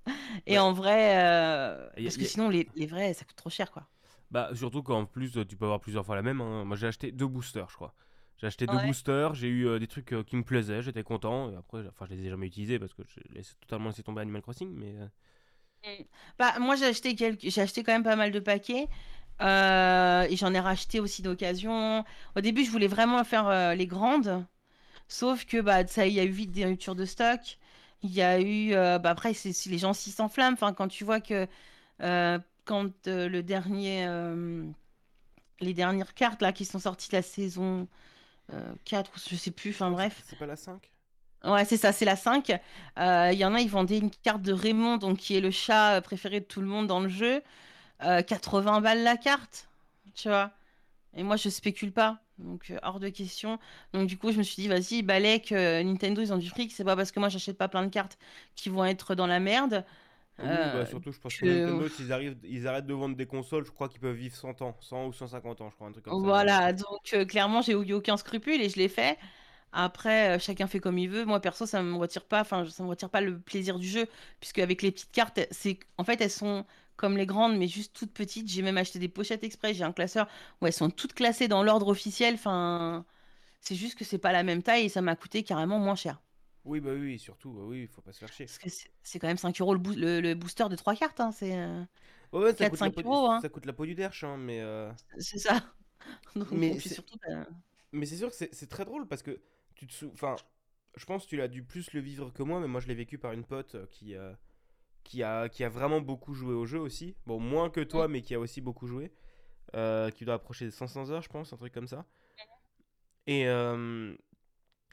Et Ouais. en vrai, euh, parce que sinon, les, les vrais, ça coûte trop cher, quoi. Bah surtout qu'en plus euh, tu peux avoir plusieurs fois la même. hein. Moi j'ai acheté deux boosters, je crois. J'ai acheté deux boosters, j'ai eu euh, des trucs euh, qui me plaisaient, j'étais content. Et après, enfin je les ai jamais utilisés parce que j'ai totalement laissé tomber Animal Crossing, mais euh, Bah, moi, j'ai acheté quelques... j'ai acheté quand même pas mal de paquets. et j'en ai racheté aussi d'occasion. Au début, je voulais vraiment faire les grandes. Sauf que bah, ça, il y a eu vite des ruptures de stock. Il y a eu. euh, bah, après, c'est les gens s'y s'enflamment. Enfin, quand tu vois que. euh, quand euh, le dernier. euh, les dernières cartes là qui sont sorties de la saison euh, 4, ou je sais plus. Enfin, bref. c'est pas la 5 Ouais, c'est ça, c'est la 5. Euh, Il y en a, ils vendaient une carte de Raymond, donc qui est le chat préféré de tout le monde dans le jeu. Euh, 80 balles la carte, tu vois. Et moi, je spécule pas, donc euh, hors de question. Donc du coup, je me suis dit, vas-y, Balek, euh, Nintendo, ils ont du fric. C'est pas parce que moi, j'achète pas plein de cartes qui vont être dans la merde. Oui, bah, Euh, surtout je pense que Nintendo s'ils arrivent, ils arrêtent de vendre des consoles, je crois qu'ils peuvent vivre 100 ans, 100 ou 150 ans, je crois un truc comme ça. Voilà, donc clairement, j'ai eu aucun scrupule et je l'ai fait. Après, chacun fait comme il veut. Moi, perso, ça me retire pas, enfin, ça me retire pas le plaisir du jeu, puisque avec les petites cartes, c'est, en fait, elles sont comme les grandes, mais juste toutes petites. J'ai même acheté des pochettes exprès. J'ai un classeur où elles sont toutes classées dans l'ordre officiel. Enfin, c'est juste que c'est pas la même taille et ça m'a coûté carrément moins cher. Oui, bah oui, surtout, bah oui, il faut pas se faire chier. Parce que c'est quand même 5 euros le, le, booster de 3 cartes. Hein, c'est euh, ouais, coûte 5 euros, hein. ça coûte la peau du derche, hein, mais. Euh, c'est ça. mais c'est surtout. Mais c'est sûr que c'est très drôle parce que tu te Enfin, je pense que tu l'as dû plus le vivre que moi, mais moi je l'ai vécu par une pote euh, qui, a, qui a vraiment beaucoup joué au jeu aussi. Bon, moins que toi, mais qui a aussi beaucoup joué. qui doit approcher des 500 heures, je pense, un truc comme ça. Et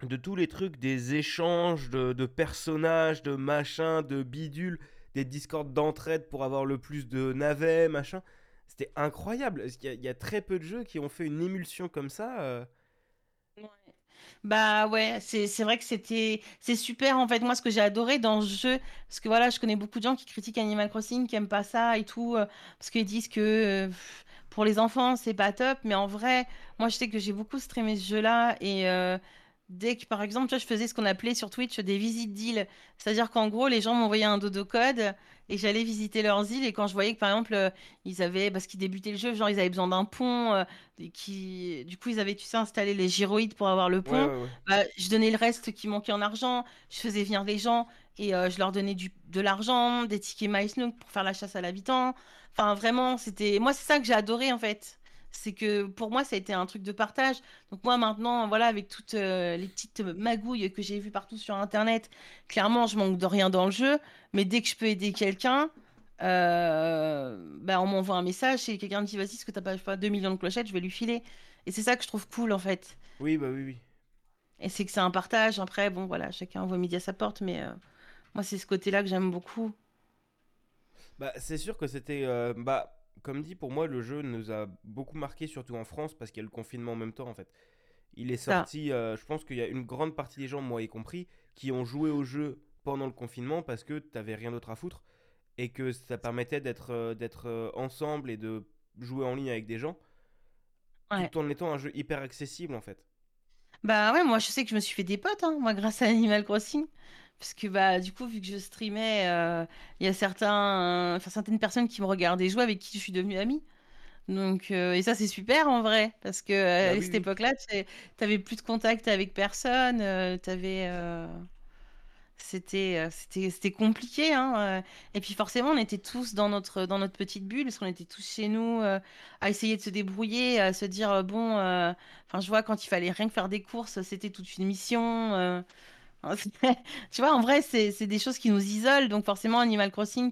de tous les trucs, des échanges de, personnages, de machins, de bidules, des discords d'entraide pour avoir le plus de navets, machin. C'était incroyable. Il y, a, très peu de jeux qui ont fait une émulsion comme ça. Euh. Bah ouais, c'est vrai que c'était c'est super en fait. Moi, ce que j'ai adoré dans ce jeu, parce que voilà, je connais beaucoup de gens qui critiquent Animal Crossing, qui aiment pas ça et tout, euh, parce qu'ils disent que euh, pour les enfants, c'est pas top. Mais en vrai, moi, je sais que j'ai beaucoup streamé ce jeu-là et dès que, par exemple, tu vois, je faisais ce qu'on appelait sur Twitch des visites d'îles. C'est-à-dire qu'en gros, les gens m'envoyaient un dodo code et j'allais visiter leurs îles. Et quand je voyais que, par exemple, euh, ils avaient, parce qu'ils débutaient le jeu, genre, ils avaient besoin d'un pont, euh, et qui, du coup, ils avaient, tu sais, installé les gyroïdes pour avoir le pont. Bah, je donnais le reste qui manquait en argent. Je faisais venir des gens et euh, je leur donnais du, de l'argent, des tickets MySnook pour faire la chasse à l'habitant. Enfin, vraiment, c'était. Moi, c'est ça que j'ai adoré, en fait c'est que pour moi, ça a été un truc de partage. Donc moi, maintenant, voilà, avec toutes euh, les petites magouilles que j'ai vues partout sur Internet, clairement, je manque de rien dans le jeu. Mais dès que je peux aider quelqu'un, euh, bah, on m'envoie un message et quelqu'un me dit, vas-y, est-ce que t'as pas, pas 2 millions de clochettes, je vais lui filer. Et c'est ça que je trouve cool, en fait. Oui, bah oui, oui. Et c'est que c'est un partage. Après, bon, voilà, chacun voit midi à sa porte, mais euh, moi, c'est ce côté-là que j'aime beaucoup. Bah, c'est sûr que c'était... bah comme dit, pour moi, le jeu nous a beaucoup marqué, surtout en France, parce qu'il y a le confinement en même temps, en fait. Il est sorti, euh, je pense qu'il y a une grande partie des gens, moi y compris, qui ont joué au jeu pendant le confinement parce que t'avais rien d'autre à foutre et que ça permettait d'être euh, d'être euh, ensemble et de jouer en ligne avec des gens, tout en étant un jeu hyper accessible, en fait. Bah ouais, moi je sais que je me suis fait des potes, hein, moi grâce à Animal Crossing. Parce que bah, du coup, vu que je streamais, euh, il y a certains, certaines personnes qui me regardaient jouer avec qui je suis devenue amie. Donc, euh, et ça, c'est super en vrai. Parce que bah à cette époque-là, tu n'avais plus de contact avec personne. Euh, t'avais, c'était, c'était, c'était compliqué. Hein, et puis forcément, on était tous dans notre, dans notre petite bulle. Parce qu'on était tous chez nous à essayer de se débrouiller, à se dire, bon, enfin, je vois quand il fallait rien que faire des courses, c'était toute une mission. tu vois, en vrai, c'est des choses qui nous isolent. Donc, forcément, Animal Crossing,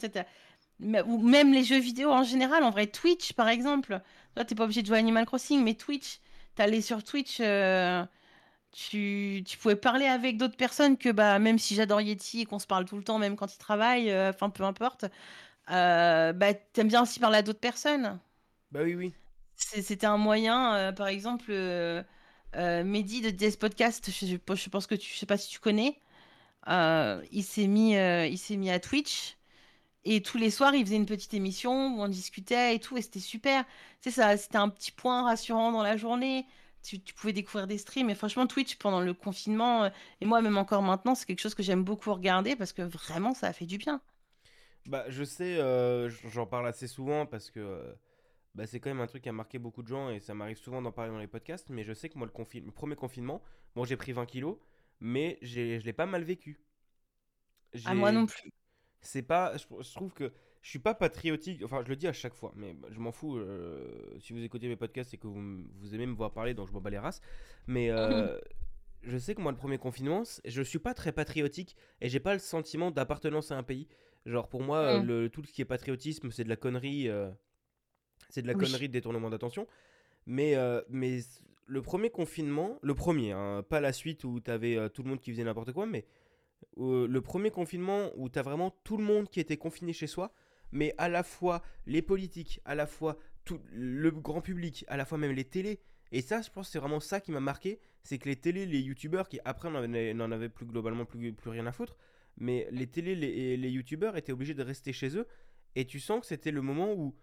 ou même les jeux vidéo en général. En vrai, Twitch, par exemple. Toi, t'es pas obligé de jouer Animal Crossing, mais Twitch, t'allais sur Twitch, euh, tu, tu, pouvais parler avec d'autres personnes que, bah, même si j'adore Yeti et qu'on se parle tout le temps, même quand il travaille, euh, enfin, peu importe, euh, bah, t'aimes bien aussi parler à d'autres personnes. Bah oui, oui. C'était un moyen, euh, par exemple euh, Mehdi de DS Podcast, je, je, pense que tu, je sais pas si tu connais, euh, il s'est mis, euh, il s'est mis à Twitch et tous les soirs il faisait une petite émission où on discutait et tout et c'était super. C'est ça, c'était un petit point rassurant dans la journée. Tu, tu, pouvais découvrir des streams et franchement Twitch pendant le confinement et moi même encore maintenant c'est quelque chose que j'aime beaucoup regarder parce que vraiment ça a fait du bien. Bah je sais, j'en parle assez souvent parce que bah, c'est quand même un truc qui a marqué beaucoup de gens et ça m'arrive souvent d'en parler dans les podcasts. Mais je sais que moi, le, le premier confinement, bon, j'ai pris 20 kilos, mais je l'ai pas mal vécu. À ah, moi non plus. C'est pas, je, trouve que je suis pas patriotique. Enfin, je le dis à chaque fois, mais je m'en fous. Euh, si vous écoutez mes podcasts et que vous, vous aimez me voir parler, donc je m'en bats les races. Mais euh, je sais que moi, le premier confinement, je suis pas très patriotique et j'ai pas le sentiment d'appartenance à un pays. Genre, pour moi, mm. le, tout ce qui est patriotisme, c'est de la connerie. Euh, c'est de la connerie de détournement d'attention. Mais, euh, mais le premier confinement, le premier, hein, pas la suite où tu avais euh, tout le monde qui faisait n'importe quoi, mais euh, le premier confinement où tu as vraiment tout le monde qui était confiné chez soi, mais à la fois les politiques, à la fois tout le grand public, à la fois même les télés. Et ça, je pense c'est vraiment ça qui m'a marqué, c'est que les télés, les youtubeurs, qui après n'en avaient plus globalement plus, plus rien à foutre, mais les télés, les, les youtubeurs étaient obligés de rester chez eux, et tu sens que c'était le moment où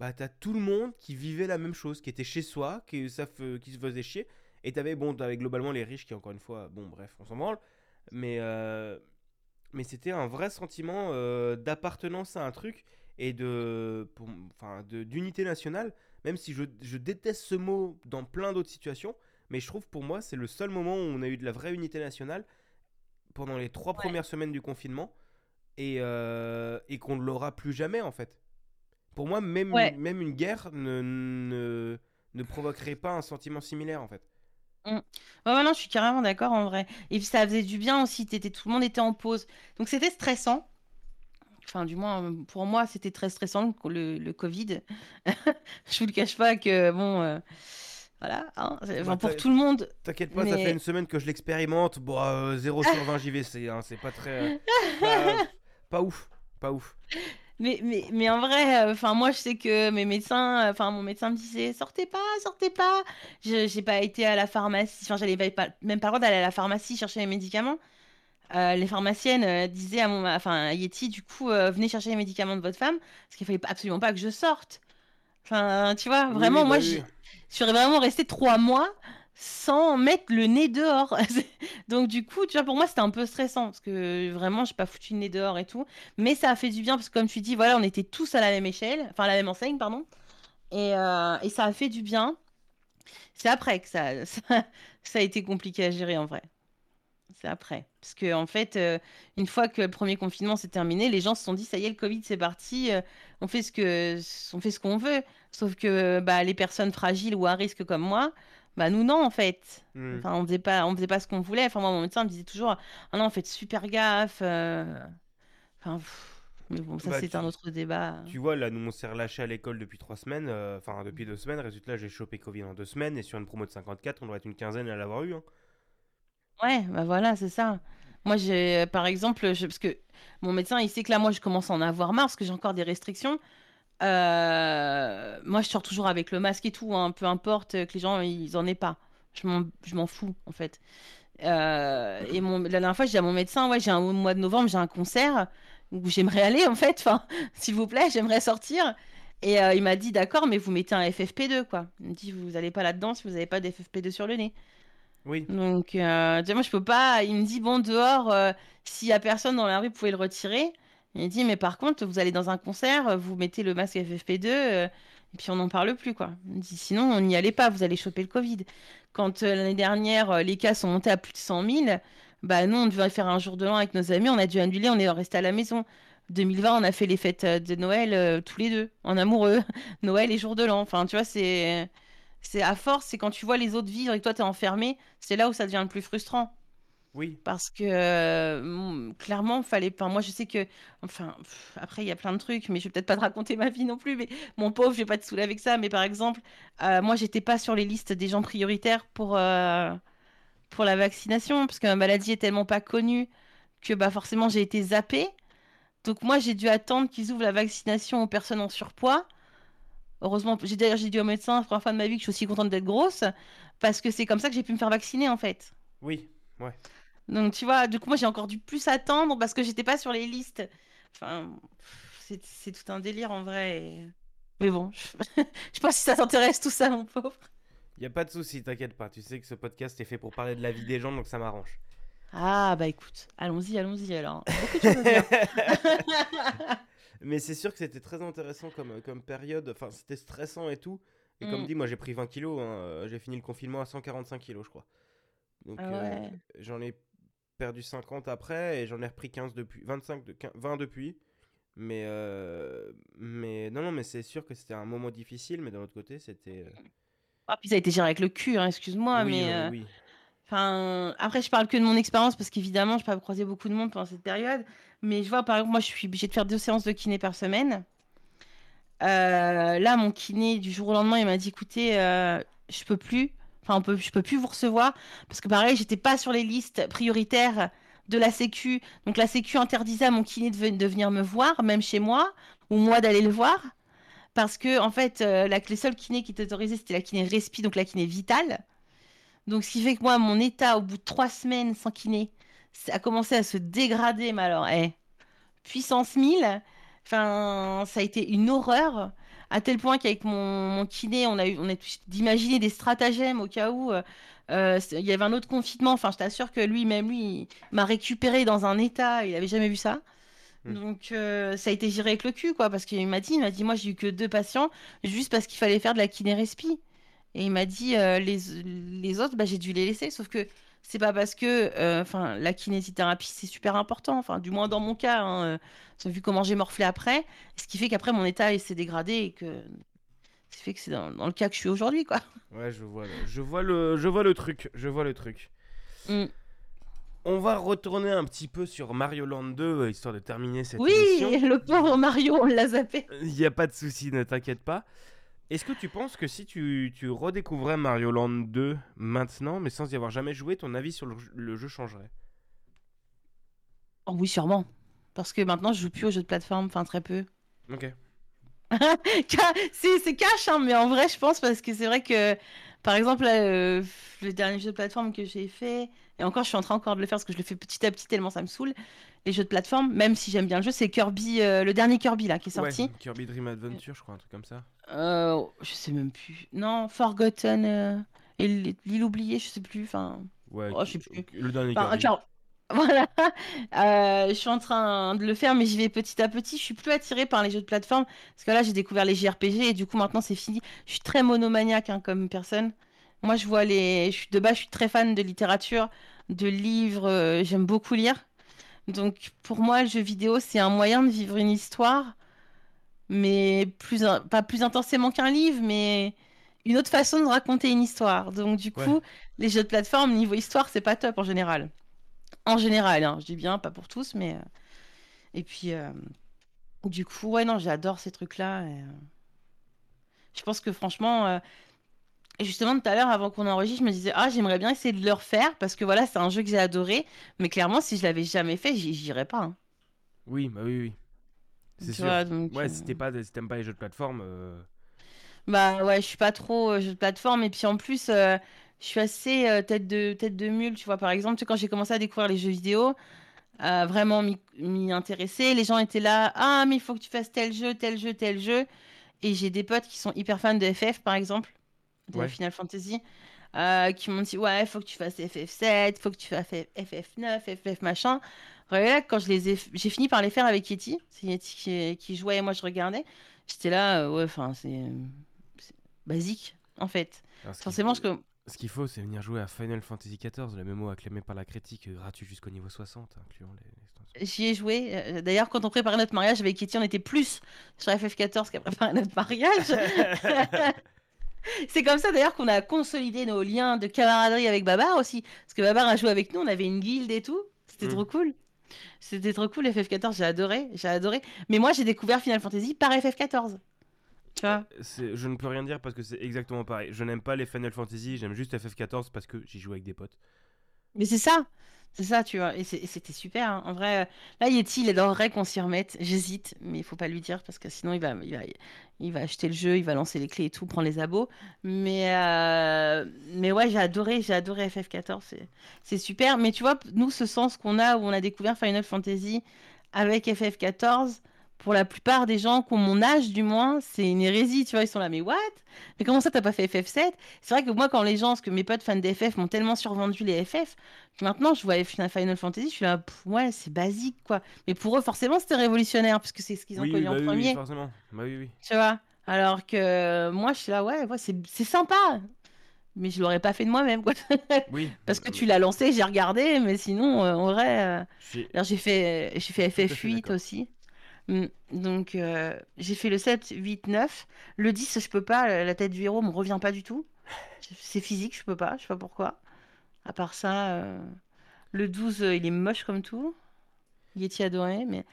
bah t'as tout le monde qui vivait la même chose, qui était chez soi, qui, ça qui se faisait chier. Et t'avais, bon, t'avais globalement les riches qui, encore une fois, bon, bref, on s'en branle. Mais, euh, mais c'était un vrai sentiment euh, d'appartenance à un truc. et de, pour- enfin, de- d'unité nationale, même si je, je déteste ce mot dans plein d'autres situations, mais je trouve pour moi c'est le seul moment où on a eu de la vraie unité nationale pendant les trois Ouais. premières semaines du confinement et, euh, et qu'on ne l'aura plus jamais en fait. Pour moi, même, Ouais. même une guerre ne, ne, ne provoquerait pas un sentiment similaire en fait. Ouais, ouais, non, je suis carrément d'accord en vrai. Et puis ça faisait du bien aussi, t'étais, tout le monde était en pause. Donc c'était stressant. Enfin, du moins, pour moi, c'était très stressant le, le Covid. Je vous le cache pas que, bon, euh, voilà, hein, enfin, pour tout le monde. T'inquiète pas, ça fait une semaine que je l'expérimente. Bon, euh, 0 sur 20 JVC, hein, c'est pas très. euh, pas, pas ouf, pas ouf. Mais, mais, mais en vrai, euh, moi, je sais que mes médecins, euh, enfin, mon médecin me disait, sortez pas, sortez pas. Je, j'ai pas été à la pharmacie, enfin, j'allais pas, même pas le droit d'aller à la pharmacie chercher les médicaments. Euh, les pharmaciennes disaient à mon, enfin, Yeti, du coup, venez chercher les médicaments de votre femme, parce qu'il fallait absolument pas que je sorte. Enfin, tu vois, vraiment, oui, moi, bah je oui. je serais vraiment restée trois mois sans mettre le nez dehors. Donc du coup, tu vois, pour moi, c'était un peu stressant parce que vraiment, j'ai pas foutu le nez dehors et tout. Mais ça a fait du bien parce que comme tu dis, voilà, on était tous à la même échelle, enfin à la même enseigne, pardon. Et, euh, et ça a fait du bien. C'est après que ça, ça, a été compliqué à gérer en vrai. C'est après. Parce que en fait, euh, une fois que le premier confinement s'est terminé, les gens se sont dit, ça y est, le Covid, c'est parti, euh, on fait ce que, on fait ce qu'on veut. Sauf que bah, les personnes fragiles ou à risque comme moi, bah nous non en fait. Hmm. Enfin, on faisait pas, on faisait pas ce qu'on voulait. Enfin, moi, mon médecin me disait toujours, ah non, faites super gaffe. euh. Enfin, pff, mais bon, ça Bah, c'est un autre débat. Tu vois, là, nous, on s'est relâché à l'école depuis 3 semaines, euh, enfin, depuis 2 semaines. Résultat, j'ai chopé Covid en 2 semaines, et sur une promo de 54, on doit être une quinzaine à l'avoir eu. hein. Ouais, bah voilà, c'est ça. Moi, j'ai, par exemple, je- parce que mon médecin, il sait que là, moi, je commence à en avoir marre parce que j'ai encore des restrictions. Euh, moi, je sors toujours avec le masque et tout, hein, peu importe que les gens ils en aient pas. Je m'en, je m'en fous en fait. Euh, et mon, la dernière fois, j'ai dit à mon médecin, ouais, j'ai un au mois de novembre, j'ai un concert où j'aimerais aller en fait. Enfin, s'il vous plaît, j'aimerais sortir. Et euh, il m'a dit, d'accord, mais vous mettez un FFP2 quoi. Il me dit, vous allez pas là-dedans si vous n'avez pas d'FFP2 sur le nez. Oui. Donc, moi, je peux pas. Il me dit, bon, dehors, s'il y a personne dans la rue, vous pouvez le retirer. Il dit, mais par contre, vous allez dans un concert, vous mettez le masque FFP2, euh, et puis on n'en parle plus, quoi. Il dit, sinon, on n'y allait pas, vous allez choper le Covid. Quand euh, l'année dernière, euh, les cas sont montés à plus de 100 000, bah, nous, on devait faire un jour de l'an avec nos amis, on a dû annuler, on est resté à la maison. 2020, on a fait les fêtes de Noël tous les deux, en amoureux. Noël et jour de l'an. Enfin, tu vois, c'est. C'est à force, c'est quand tu vois les autres vivre et que toi, t'es enfermé, c'est là où ça devient le plus frustrant. Oui. Parce que euh, mm, clairement, fallait. Enfin, moi, je sais que. Enfin, pff, après, il y a plein de trucs, mais je vais peut-être pas te raconter ma vie non plus. Mais mon pauvre, je vais pas te saouler avec ça. Mais par exemple, euh, moi, j'étais pas sur les listes des gens prioritaires pour, euh, pour la vaccination, parce que ma maladie est tellement pas connue que bah, forcément, j'ai été zappée. Donc, moi, j'ai dû attendre qu'ils ouvrent la vaccination aux personnes en surpoids. Heureusement, j'ai d'ailleurs j'ai dit au médecin, la première fois de ma vie, que je suis aussi contente d'être grosse, parce que c'est comme ça que j'ai pu me faire vacciner en fait. Oui. Ouais. Donc tu vois, du coup moi j'ai encore dû plus attendre parce que j'étais pas sur les listes. Enfin, c'est tout un délire en vrai. et- Mais bon, je, je sais pas si ça t'intéresse tout ça, mon pauvre. Y a pas de souci, t'inquiète pas. Tu sais que ce podcast est fait pour parler de la vie des gens, donc ça m'arrange. Ah bah écoute, allons-y, allons-y alors. Mais c'est sûr que c'était très intéressant comme, comme période. Enfin, c'était stressant et tout. Et comme Mm. dit, moi j'ai pris 20 kilos. hein, euh, J'ai fini le confinement à 145 kilos, je crois. Donc Ah euh, ouais. j'en ai perdu 50 après et j'en ai repris 15 depuis. 25 de 15 20 depuis. Mais, euh, mais non, non, mais c'est sûr que c'était un moment difficile. Mais d'un autre côté, c'était. euh, Ah, puis ça a été géré avec le cul, hein, excuse-moi, oui, mais euh, oui. Enfin, après, je parle que de mon expérience parce qu'évidemment, je n'ai pas croisé beaucoup de monde pendant cette période. Mais je vois, par exemple, moi, je suis obligée de faire deux séances de kiné par semaine. Euh, là, mon kiné, du jour au lendemain, il m'a dit, écoutez, je peux plus. Enfin, on je peux plus vous recevoir parce que pareil, j'étais pas sur les listes prioritaires de la Sécu. Donc la Sécu interdisait à mon kiné de, ve- de venir me voir, même chez moi, ou moi d'aller le voir. Parce que, en fait, euh, la, les seuls kinés qui étaient autorisés, c'était la kiné respi, donc la kiné vitale. Donc, ce qui fait que moi, mon état, au bout de trois semaines sans kiné, a commencé à se dégrader. Mais alors, eh, puissance 1000, enfin, ça a été une horreur. À tel point qu'avec mon, mon kiné, on a eu, on a d'imaginer des stratagèmes au cas où euh, euh, il y avait un autre confinement. Enfin, je t'assure que lui, même lui, il m'a récupéré dans un état, il avait jamais vu ça. Hmm. Donc euh, ça a été géré avec le cul, quoi, parce qu'il m'a dit, il m'a dit, moi j'ai eu que deux patients, juste parce qu'il fallait faire de la kiné-respi. Et il m'a dit, euh, les, les autres, bah, j'ai dû les laisser, sauf que c'est pas parce que, euh, enfin, la kinésithérapie c'est super important, enfin, du moins dans mon cas, hein, euh, vu comment j'ai morflé après, ce qui fait qu'après mon état s'est dégradé et que, ce qui fait que c'est dans, dans le cas que je suis aujourd'hui, quoi. Ouais, je vois, le, je vois le, je vois le truc, je vois le truc. Mm. On va retourner un petit peu sur Mario Land 2 euh, histoire de terminer cette Oui, émission. le pauvre Mario, on l'a zappé. Il n'y a pas de souci, ne t'inquiète pas. Est-ce que tu penses que si tu, tu redécouvrais Mario Land 2 maintenant, mais sans y avoir jamais joué, ton avis sur le, le jeu changerait? Oh oui, sûrement. Parce que maintenant, je joue plus aux jeux de plateforme, enfin très peu. Ok. C'est c'est cash, hein, mais en vrai, je pense, parce que c'est vrai que, par exemple, là, euh, le dernier jeu de plateforme que j'ai fait, et encore, je suis en train encore de le faire parce que je le fais petit à petit tellement ça me saoule, les jeux de plateforme, même si j'aime bien le jeu, c'est Kirby, euh, le dernier Kirby là, qui est sorti. Ouais, Kirby Dream Adventure, je crois, un truc comme ça. Euh, je sais même plus. Non, Forgotten, euh, et l'île oubliée, je sais plus, enfin... Ouais, Oh, je sais plus. le dernier Enfin, voilà, Euh, je suis en train de le faire, mais j'y vais petit à petit. Je suis plus attirée par les jeux de plateforme parce que là, j'ai découvert les JRPG et du coup, maintenant, c'est fini. Je suis très monomaniaque hein, comme personne. Moi, je vois les. Je suis, de base, je suis très fan de littérature, de livres. J'aime beaucoup lire. Donc, pour moi, le jeu vidéo, c'est un moyen de vivre une histoire, mais plus, pas plus intensément qu'un livre, mais une autre façon de raconter une histoire. Donc, du Ouais. coup, les jeux de plateforme, niveau histoire, c'est pas top en général. En général, hein, je dis bien, pas pour tous, mais. euh, Et puis, euh, du coup, ouais, non, j'adore ces trucs-là. et, euh, Je pense que franchement. euh, Et justement, tout à l'heure, avant qu'on enregistre, je me disais, ah, j'aimerais bien essayer de le refaire parce que voilà, c'est un jeu que j'ai adoré. Mais clairement, si je l'avais jamais fait, j'irais pas. hein. Oui, bah oui, oui. C'est sûr. vois, donc, Ouais, euh, si t'es pas, si t'aimes pas les jeux de plateforme, euh, Bah ouais, je suis pas trop euh, jeu de plateforme. Et puis en plus, je suis assez tête de, tête de mule. Tu vois, par exemple, tu sais, quand j'ai commencé à découvrir les jeux vidéo, vraiment m'y intéresser, les gens étaient là, ah, mais il faut que tu fasses tel jeu, tel jeu, tel jeu. Et j'ai des potes qui sont hyper fans de FF, par exemple, de Ouais. Final Fantasy, euh, qui m'ont dit, ouais, il faut que tu fasses FF7, il faut que tu fasses FF9, FF machin. Voilà, quand je les ai, j'ai fini par les faire avec Yeti. C'est Yeti qui, qui jouait et moi je regardais. J'étais là, euh, ouais, enfin, c'est basique, en fait. alors, Forcément, je... Ce qu'il faut, c'est venir jouer à Final Fantasy XIV, le mémo acclamé par la critique, euh, gratuit jusqu'au niveau 60, incluant les extensions. j'y ai joué. Euh, D'ailleurs, quand on préparait notre mariage avec Yeti, on était plus sur FF14 qu'à préparer notre mariage. C'est comme ça d'ailleurs qu'on a consolidé nos liens de camaraderie avec Babar aussi. Parce que Babar a joué avec nous, on avait une guilde et tout. C'était Mm. trop cool. C'était trop cool, FF14, j'ai adoré, j'ai adoré. Mais moi, j'ai découvert Final Fantasy par FF14. Tu vois C'est- Je ne peux rien dire parce que c'est exactement pareil. Je n'aime pas les Final Fantasy, j'aime juste FF14 parce que j'y joue avec des potes. Mais c'est ça, c'est ça, tu vois. Et c'était super. hein. En vrai, là, Yeti, il adorerait qu'on s'y remette. J'hésite, mais il faut pas lui dire parce que sinon, il va, il va, il va acheter le jeu, il va lancer les clés et tout, prendre les abos. Mais, euh, mais ouais, j'ai adoré, j'ai adoré FF14. C'est, c'est super. Mais tu vois, nous, ce sens qu'on a où on a découvert Final Fantasy avec FF14, pour la plupart des gens qui ont mon âge, du moins, c'est une hérésie. Tu vois, ils sont là, mais what? Mais comment ça, t'as pas fait FF7? C'est vrai que moi, quand les gens, parce que mes potes fans d'FF m'ont tellement survendu les FF, que maintenant je vois Final Fantasy, je suis là, pff, ouais, c'est basique quoi. Mais pour eux, forcément, c'était révolutionnaire, puisque c'est ce qu'ils ont oui, connu bah en oui, oui, premier, forcément. Bah oui, oui. tu vois? Alors que moi, je suis là, ouais, ouais, c'est c'est sympa, mais je l'aurais pas fait de moi-même, quoi. Oui. Parce que tu l'as lancé, j'ai regardé, mais sinon, euh, en vrai, euh, j'ai- alors j'ai fait, j'ai fait fait FF8 d'accord. aussi. Mm. Donc, euh, j'ai fait le 7, 8, 9. Le 10, je peux pas, la tête du héros me revient pas du tout. C'est physique, je peux pas, je sais pas pourquoi. À part ça, euh, le 12, euh, il est moche comme tout. Yeti adoré, mais,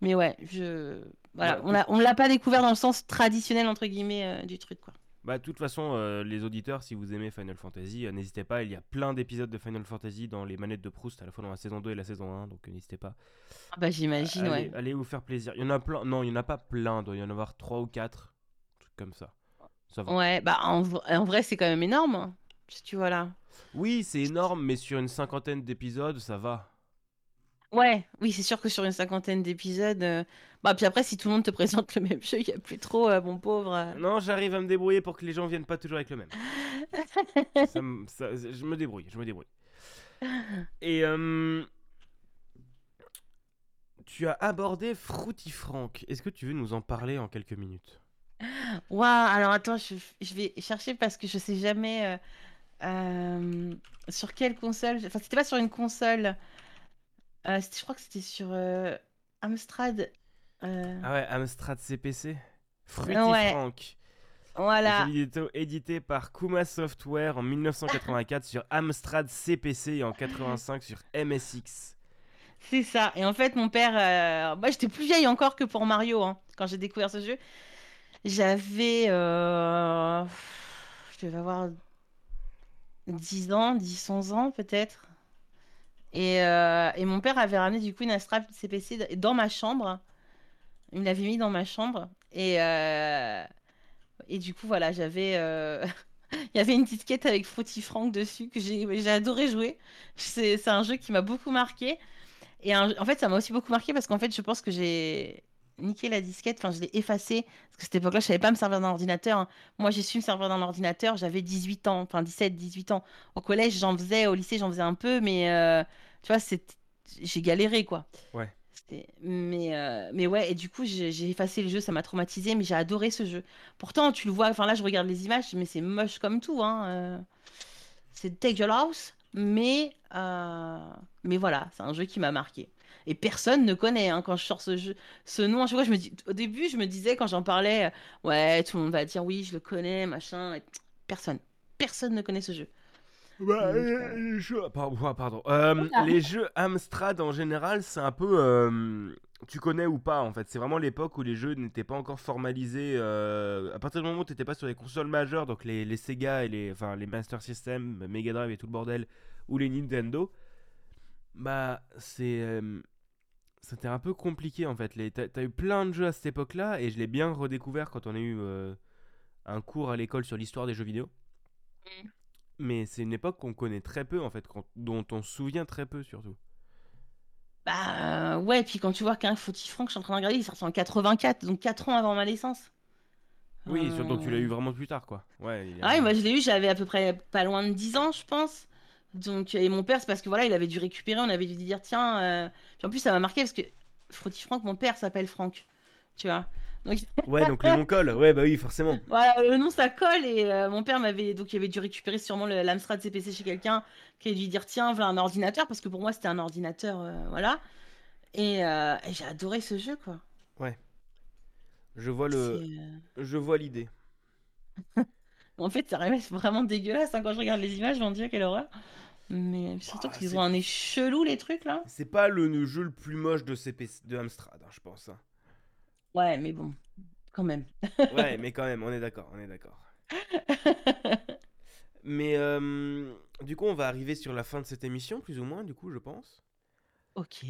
mais ouais, je. Voilà, Ouais, a, on l'a pas découvert dans le sens traditionnel, entre guillemets, euh, du truc, quoi. Bah, de toute façon, euh, les auditeurs, si vous aimez Final Fantasy, euh, n'hésitez pas. Il y a plein d'épisodes de Final Fantasy dans les manettes de Proust, à la fois dans la saison 2 et la saison 1, donc euh, n'hésitez pas. Ah bah, j'imagine, ouais. allez vous faire plaisir. Il y en a plein. Non, il y en a pas plein. Il doit y en avoir 3 ou 4. Trucs comme ça. Ça va. Ouais, bah, en, en vrai, c'est quand même énorme. hein, Si tu vois là. Oui, c'est énorme, mais sur une cinquantaine d'épisodes, ça va. Ouais, oui, c'est sûr que sur une cinquantaine d'épisodes. euh, Bah, puis après, si tout le monde te présente le même jeu, il n'y a plus trop, euh, mon pauvre. euh. Non, j'arrive à me débrouiller pour que les gens viennent pas toujours avec le même. Ça me- ça- je me débrouille, je me débrouille. Et euh, tu as abordé Fruity Frank. Est-ce que tu veux nous en parler en quelques minutes? Waouh, alors attends, je, je vais chercher parce que je sais jamais euh, euh, sur quelle console. Enfin, c'était pas sur une console. Euh, c'était- je crois que c'était sur euh, Amstrad. euh, Ah ouais, Amstrad CPC Fruity Ouais. Frank. voilà. Jeu vidéo édité par Kuma Software en 1984 sur Amstrad CPC et en 85 sur MSX. C'est ça. Et en fait, mon père, euh, moi j'étais plus vieille encore que pour Mario hein, quand j'ai découvert ce jeu. J'avais, euh, je devais avoir 10 ans, 10, 11 ans peut-être. Et, euh, et mon père avait ramené du coup une Amstrad CPC dans ma chambre. Il l'avait mis dans ma chambre. Et, euh, et du coup, voilà, j'avais. euh, Il y avait une disquette avec Fruity Frank dessus que j'ai adoré jouer. C'est c'est un jeu qui m'a beaucoup marqué. Et en fait, ça m'a aussi beaucoup marqué parce qu'en fait, je pense que j'ai niqué la disquette, enfin, je l'ai effacée. Parce que cette époque-là, je savais pas me servir d'un ordinateur. hein. Moi, j'ai su me servir d'un ordinateur, j'avais 18 ans, enfin 17, 18 ans. Au collège, j'en faisais, au lycée, j'en faisais un peu, mais euh, tu vois, j'ai galéré, quoi. Ouais. Mais, euh, mais ouais, et du coup, j'ai j'ai effacé le jeu, ça m'a traumatisé, mais j'ai adoré ce jeu. Pourtant, tu le vois, enfin là, je regarde les images, mais c'est moche comme tout, hein. euh, C'est dégueulasse, mais, euh, mais voilà, c'est un jeu qui m'a marqué. Et personne ne connaît hein, quand je sors ce jeu, ce nom. À chaque fois, je me dis, au début, je me disais quand j'en parlais, euh, ouais, tout le monde va dire oui, je le connais, machin. et Personne, personne ne connaît ce jeu. Bah, Donc, euh, euh, les jeux, pardon, pardon. Euh, les jeux Amstrad en général, c'est un peu, euh, tu connais ou pas en fait. C'est vraiment l'époque où les jeux n'étaient pas encore formalisés. euh, à partir du moment où tu n'étais pas sur les consoles majeures, donc les, les Sega et les, enfin les Master System, Mega Drive et tout le bordel, ou les Nintendo, bah c'est, euh, c'était un peu compliqué en fait. Les, t'as, eu plein de jeux à cette époque-là et je l'ai bien redécouvert quand on a eu euh, un cours à l'école sur l'histoire des jeux vidéo. Mm. Mais c'est une époque qu'on connaît très peu en fait, dont on se souvient très peu surtout. Bah ouais, puis quand tu vois qu'un Fautif Franck, je suis en train de regarder, il sorti en 84, donc 4 ans avant ma naissance. Oui, surtout que tu l'as eu Euh, vraiment plus tard quoi. Ouais, il y a- Ah oui, moi je l'ai eu, j'avais à peu près pas loin de 10 ans, je pense. Donc, et mon père, c'est parce que voilà, il avait dû récupérer, on avait dû dire, tiens. euh, Puis en plus, ça m'a marqué parce que Fautif Franck, mon père s'appelle Franck. Tu vois. Donc ouais, donc le nom colle. Ouais, bah oui, forcément. voilà, le nom ça colle et euh, mon père m'avait donc il avait dû récupérer sûrement l'Amstrad CPC chez quelqu'un qui a dû dire tiens, voilà un ordinateur parce que pour moi c'était un ordinateur, euh, voilà. Et, et j'ai adoré ce jeu quoi. Je vois le, je vois l'idée. En fait, ça reste vraiment dégueulasse hein, quand je regarde les images, mon Dieu, quelle horreur. Mais surtout Bah, qu'ils ont un nez chelou, les trucs là. C'est pas le, jeu le plus moche de CPC, de Amstrad, hein, je pense. hein. Ouais, mais bon, quand même. Ouais, mais quand même, on est d'accord, on est d'accord. Mais euh, du coup, on va arriver sur la fin de cette émission, plus ou moins, du coup, je pense. Ok.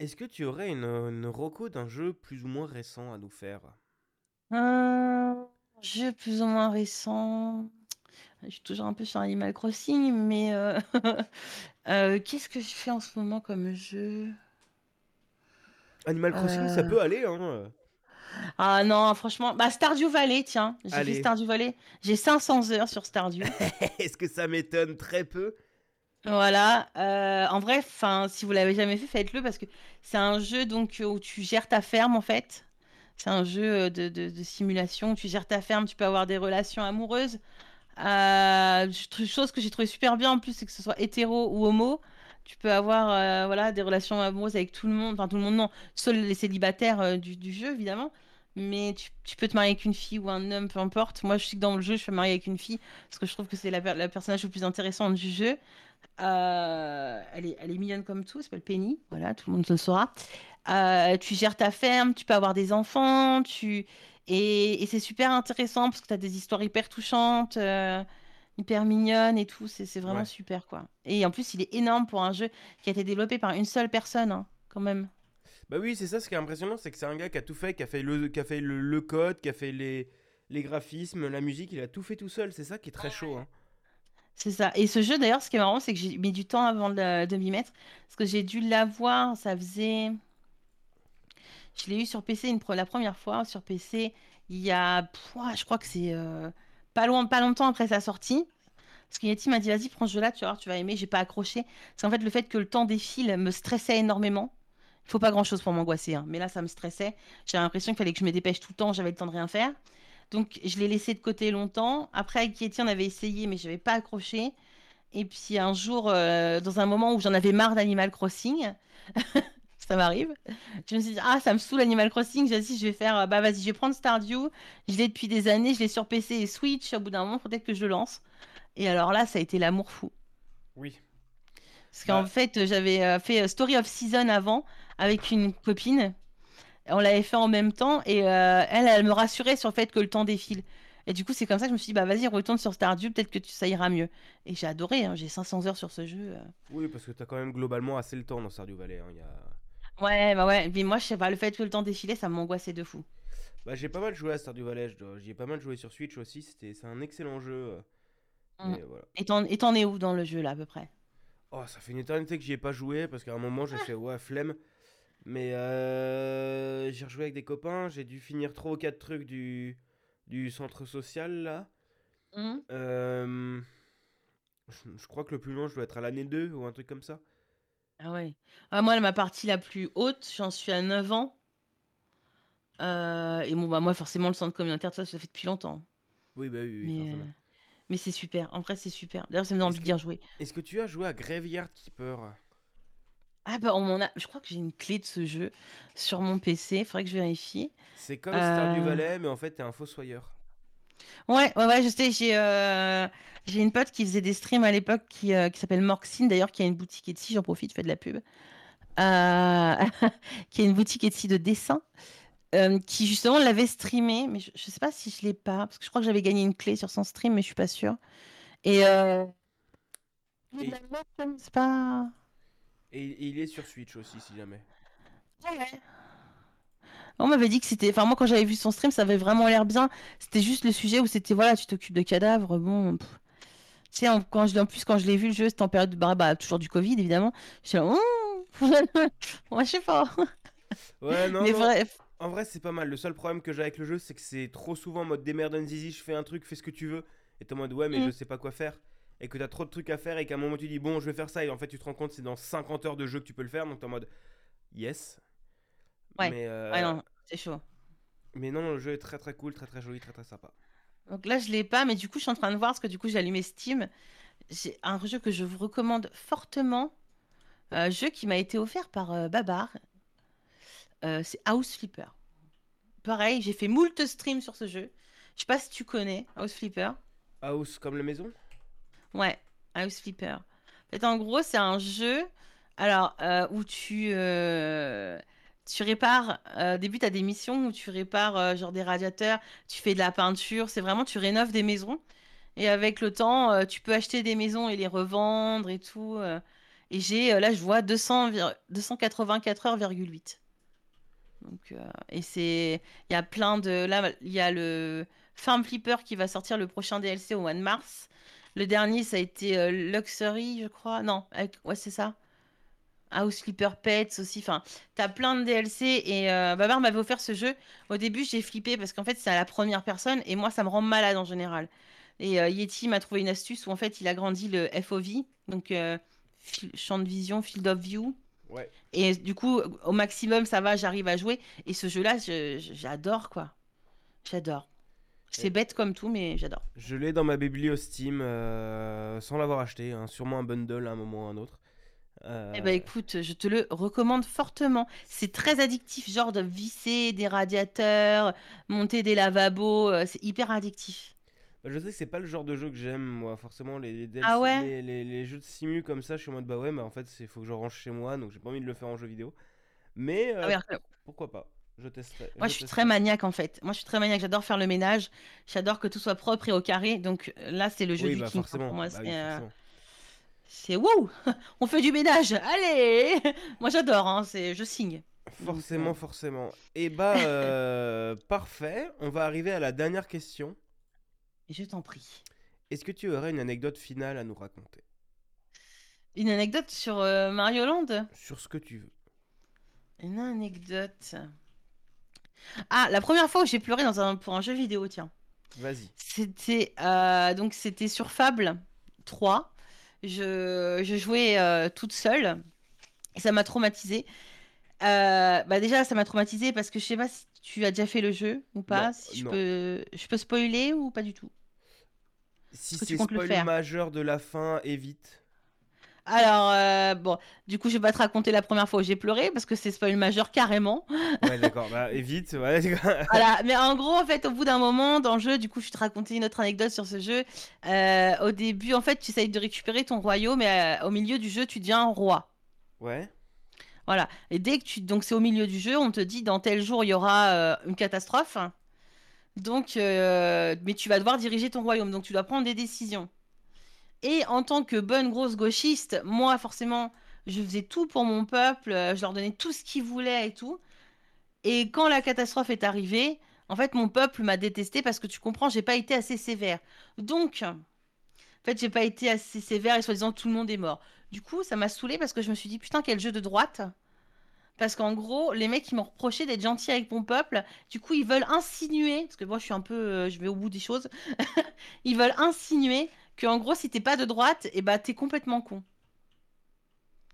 Est-ce que tu aurais une, une reco d'un jeu plus ou moins récent à nous faire? Un jeu plus ou moins récent. Je suis toujours un peu sur Animal Crossing, mais euh, euh, qu'est-ce que je fais en ce moment comme jeu? Animal Crossing, ça Euh, peut aller, hein. Ah non, franchement, bah Stardew Valley, tiens, j'ai fait Allez. Stardew Valley. J'ai 500 heures sur Stardew. Est-ce que ça m'étonne très peu? Voilà. euh, en vrai, enfin, si vous l'avez jamais fait, faites-le parce que c'est un jeu donc où tu gères ta ferme en fait. C'est un jeu euh, de, simulation tu gères ta ferme, tu peux avoir des relations amoureuses. Euh, chose que j'ai trouvé super bien en plus, c'est que ce soit hétéro ou homo. Tu peux avoir euh, voilà, des relations amoureuses avec tout le monde, enfin tout le monde non, seuls les célibataires euh, du, jeu évidemment. Mais tu, peux te marier avec une fille ou un homme, peu importe. Moi, je que dans le jeu, je peux me avec une fille parce que je trouve que c'est la, per- la personnage le plus intéressant du jeu. Elle est, elle est mignonne comme tout, elle s'appelle Penny, voilà, tout le monde le saura. Euh, tu gères ta ferme, tu peux avoir des enfants, tu... et, et c'est super intéressant parce que tu as des histoires hyper touchantes, euh, hyper mignonnes et tout, c'est vraiment Ouais. super quoi. Et en plus, il est énorme pour un jeu qui a été développé par une seule personne, hein, quand même. Bah oui, c'est ça, ce qui est impressionnant, c'est que c'est un gars qui a tout fait, qui a fait le, qui a fait le, le code, qui a fait les, les graphismes, la musique, il a tout fait tout seul, c'est ça qui est très chaud. Hein. C'est ça. Et ce jeu, d'ailleurs, ce qui est marrant, c'est que j'ai mis du temps avant de, de m'y mettre. Parce que j'ai dû l'avoir, ça faisait. Je l'ai eu sur PC une, la première fois, sur PC, il y a. Je crois que c'est euh, pas loin, pas longtemps après sa sortie. Parce que Yeti m'a dit, vas-y, prends ce jeu-là, tu vas voir, tu vas aimer. J'ai pas accroché. C'est en fait le fait que le temps défile me stressait énormément. Il faut pas grand chose pour m'angoisser, hein. mais là, ça me stressait. J'avais l'impression qu'il fallait que je me dépêche tout le temps, j'avais le temps de rien faire. Donc, je l'ai laissé de côté longtemps. Après, avec Yeti, on avait essayé, mais je n'avais pas accroché. Et puis, un jour, euh, dans un moment où j'en avais marre d'Animal Crossing, ça m'arrive, je me suis dit, ah, ça me saoule Animal Crossing. J'ai dit, je vais faire, bah vas-y, je vais prendre Stardew. Je l'ai depuis des années, je l'ai sur PC et Switch. Au bout d'un moment, peut-être que je le lance. Et alors là, ça a été l'amour fou. Oui. Parce qu'en Bah. fait, j'avais euh, fait euh, Story of Season avant avec une copine. On l'avait fait en même temps et euh, elle, elle me rassurait sur le fait que le temps défile. Et du coup, c'est comme ça que je me suis dit, bah vas-y, retourne sur Stardew, peut-être que tu- ça ira mieux. Et j'ai adoré, hein, j'ai 500 heures sur ce jeu. euh. Oui, parce que t'as quand même globalement assez le temps dans Stardew Valley. hein, y a- Ouais, bah ouais, mais moi, je sais pas, le fait que le temps défilait, ça m'angoissait de fou. Bah, j'ai pas mal joué à Stardew Valley, je dois- j'y ai pas mal joué sur Switch aussi, c'était c'est un excellent jeu. euh, Mm. voilà. Et t'en et t'en es où dans le jeu, là, à peu près? Oh, ça fait une éternité que j'y ai pas joué parce qu'à un moment j'ai fait ouais, flemme. Mais euh, j'ai rejoué avec des copains, j'ai dû finir 3 ou 4 trucs du, du centre social là. Hmm Euh, je, je crois que le plus loin je dois être à l'année 2 ou un truc comme ça. Ah ouais. Ah, moi, ma partie la plus haute, j'en suis à 9 ans. Euh, et bon, bah moi, forcément, le centre communautaire, ça, ça fait depuis longtemps. Oui, bah oui, oui, Mais, forcément. euh, mais c'est super. En vrai, c'est super. D'ailleurs, ça me donne envie Est-ce que- dire jouer. Est-ce que tu as joué à Graveyard Keeper? Ah bah on m'en a. Je crois que j'ai une clé de ce jeu sur mon PC. Faudrait que je vérifie. C'est comme Stardew Euh. Valley, mais en fait t'es un fossoyeur. Ouais, ouais, ouais. Je sais. J'ai euh, j'ai une pote qui faisait des streams à l'époque qui, euh, qui s'appelle Morxine d'ailleurs, qui a une boutique Etsy. J'en profite, je fais de la pub. Euh, qui a une boutique Etsy de dessin. qui justement l'avait streamé, mais je, je sais pas si je l'ai pas, parce que je crois que j'avais gagné une clé sur son stream, mais je suis pas sûre. Et. Et- c'est pas. Et, et il est sur Switch aussi, si jamais. On m'avait dit que c'était. Enfin, moi, quand j'avais vu son stream, ça avait vraiment l'air bien. C'était juste le sujet où c'était voilà, tu t'occupes de cadavres. Bon. pff. Tu sais, en, quand je, en plus, quand je l'ai vu, le jeu, c'était en période de. Bah, bah, toujours du Covid, évidemment. Je suis là. Hum, ouais, je sais pas. Ouais, non, Mais non. bref. En vrai, c'est pas mal. Le seul problème que j'ai avec le jeu, c'est que c'est trop souvent en mode démerde zizi, je fais un truc, fais ce que tu veux. Et t'es en mode ouais, mais Mm. je sais pas quoi faire. Et que t'as trop de trucs à faire et qu'à un moment tu dis bon, je vais faire ça. Et en fait, tu te rends compte, c'est dans 50 heures de jeu que tu peux le faire. Donc t'es en mode yes. Ouais. Mais, euh, Ouais, non, c'est chaud. mais non, le jeu est très très cool, très très joli, très très sympa. Donc là, je l'ai pas, mais du coup, je suis en train de voir parce que du coup, j'ai allumé Steam. J'ai un jeu que je vous recommande fortement. Un jeu qui m'a été offert par euh, Babar. Euh, c'est House Flipper. Pareil, j'ai fait moult streams sur ce jeu. Je sais pas si tu connais House Flipper. House comme la maison? Ouais, House Flipper. En fait, en gros, c'est un jeu alors, euh, où tu, euh, tu répares. euh, début, tu as des missions où tu répares euh, genre des radiateurs, tu fais de la peinture. C'est vraiment, tu rénoves des maisons. Et avec le temps, euh, tu peux acheter des maisons et les revendre et tout. euh. et j'ai, là, je vois 200, vir- 284 heures,8. Donc, et c'est, il y a plein de, là, il y a le Farm Flipper qui va sortir le prochain DLC au mois de mars. Le dernier, ça a été euh, Luxury, je crois. Non, ouais, c'est ça. House Flipper Pets aussi. Enfin, t'as plein de DLC et euh, Babar m'avait offert ce jeu. Au début, j'ai flippé parce qu'en fait, c'est à la première personne et moi, ça me rend malade en général. Et euh, Yeti m'a trouvé une astuce où en fait, il a grandi le FOV, donc euh, champ de vision, field of view. Ouais. Et du coup, au maximum, ça va, j'arrive à jouer. Et ce jeu-là, je- je- j'adore quoi. J'adore. C'est bête comme tout, mais j'adore. Je l'ai dans ma biblio Steam euh, sans l'avoir acheté. hein, sûrement un bundle à un moment ou à un autre. Euh, Eh ben écoute, je te le recommande fortement. C'est très addictif, genre de visser des radiateurs, monter des lavabos, euh, c'est hyper addictif. bah, je sais que c'est pas le genre de jeu que j'aime, moi. Forcément, les, les, DLC Ah ouais? les, les- les jeux de simu comme ça, je suis en mode bah ouais, mais en fait, il faut que je range chez moi, donc j'ai pas envie de le faire en jeu vidéo. Mais euh, Ah ouais, que pourquoi pas? Je testerai. moi, je suis très maniaque en fait. Moi, je suis très maniaque. J'adore faire le ménage. J'adore que tout soit propre et au carré. Donc euh, là, c'est le jeu Oui, du bah king. forcément. Pour moi, bah oui, euh, forcément. C'est wow, on fait du ménage. Allez, moi j'adore. Hein, c'est je signe. Forcément, forcément. Et bah, euh, parfait. On va arriver à la dernière question. Et je t'en prie. Est-ce que tu aurais une anecdote finale à nous raconter? Une anecdote sur euh, Mario Land? Sur ce que tu veux. Une anecdote. Ah, la première fois où j'ai pleuré dans un, pour un jeu vidéo, tiens. Vas-y. C'était euh, donc c'était sur Fable 3. Je, je jouais euh, toute seule et ça m'a traumatisée. Euh, bah déjà, ça m'a traumatisé parce que je sais pas si tu as déjà fait le jeu ou pas. Non, si je non. peux, je peux spoiler ou pas du tout? Si c'est spoil majeur de la fin, évite. Alors, euh, bon, du coup, je vais pas te raconter la première fois où j'ai pleuré parce que c'est spoil majeur carrément. Ouais, d'accord, bah évite. Ouais, Voilà, mais en gros, en fait, au bout d'un moment dans le jeu, du coup, je vais te raconter une autre anecdote sur ce jeu. Euh, au début, en fait, tu essayes de récupérer ton royaume et euh, au milieu du jeu, tu deviens roi. ouais. Voilà. Et dès que tu. Donc, c'est au milieu du jeu, on te dit dans tel jour, il y aura une catastrophe. Donc, mais tu vas devoir diriger ton royaume. Donc, tu dois prendre des décisions. Et en tant que bonne grosse gauchiste, moi, forcément, je faisais tout pour mon peuple. euh, Je leur donnais tout ce qu'ils voulaient et tout. Et quand la catastrophe est arrivée, en fait, mon peuple m'a détesté parce que tu comprends, j'ai pas été assez sévère. Donc, en fait, j'ai pas été assez sévère et soi-disant tout le monde est mort. Du coup, ça m'a saoulé parce que je me suis dit putain, quel jeu de droite. Parce qu'en gros, les mecs, ils m'ont reproché d'être gentil avec mon peuple. Du coup, ils veulent insinuer, parce que moi, je suis un peu, euh, je vais au bout des choses. ils veulent insinuer que, en gros, si t'es pas de droite, et bah, t'es complètement con.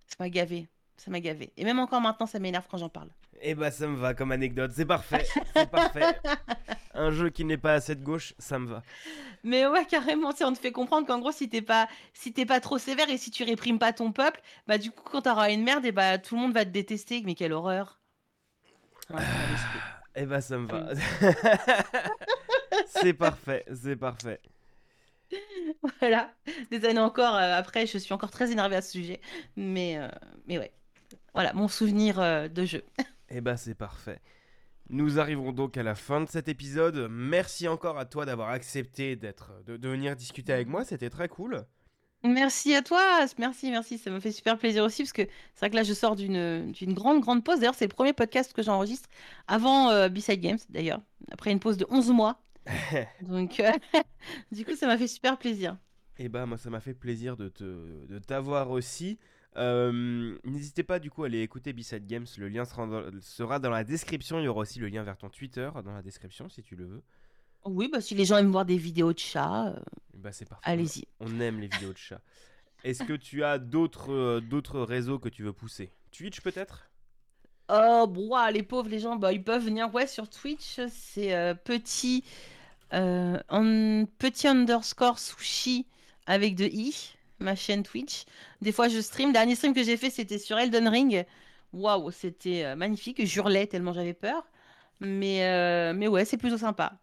Ça m'a gavé. Ça m'a gavé. Et même encore maintenant, ça m'énerve quand j'en parle. Et bah ça me va comme anecdote, c'est parfait. C'est parfait. Un jeu qui n'est pas assez de gauche, ça me va. Mais ouais, carrément, on te fait comprendre qu'en gros, si t'es pas, si t'es pas trop sévère et si tu réprimes pas ton peuple, bah du coup, quand t'auras une merde, et bah tout le monde va te détester. Mais quelle horreur. Ouais. Et bah ça me va. c'est parfait, c'est parfait. voilà. Des années encore euh, après, je suis encore très énervée à ce sujet. Mais, euh, mais ouais. Voilà, mon souvenir euh, de jeu. Et bah c'est parfait. Nous arrivons donc à la fin de cet épisode. Merci encore à toi d'avoir accepté d'être, de, de venir discuter avec moi. C'était très cool. Merci à toi. Merci, merci. Ça me fait super plaisir aussi parce que c'est vrai que là, je sors d'une d'une grande, grande pause. D'ailleurs, c'est le premier podcast que j'enregistre avant euh, B-Side Games, d'ailleurs. Après une pause de 11 mois. Donc, euh, du coup, ça m'a fait super plaisir. Et bah moi ça m'a fait plaisir de te de t'avoir aussi. Euh, N'hésitez pas du coup à aller écouter B-Side Games, le lien sera dans, sera dans la description, il y aura aussi le lien vers ton Twitter dans la description si tu le veux. Oui, bah si les gens aiment voir des vidéos de chats, euh, Bah c'est parfait. allez-y. On aime les vidéos de chats. Est-ce que tu as d'autres euh, d'autres réseaux que tu veux pousser? Twitch peut-être? Oh, bon, ah, les pauvres, les gens, bah, ils peuvent venir ouais, sur Twitch. C'est petit, euh, un- petit underscore sushi avec de i, ma chaîne Twitch. Des fois, je stream. Dernier stream que j'ai fait, c'était sur Elden Ring. Waouh, c'était euh, magnifique. J'hurlais tellement j'avais peur. Mais, euh, mais ouais, c'est plutôt sympa.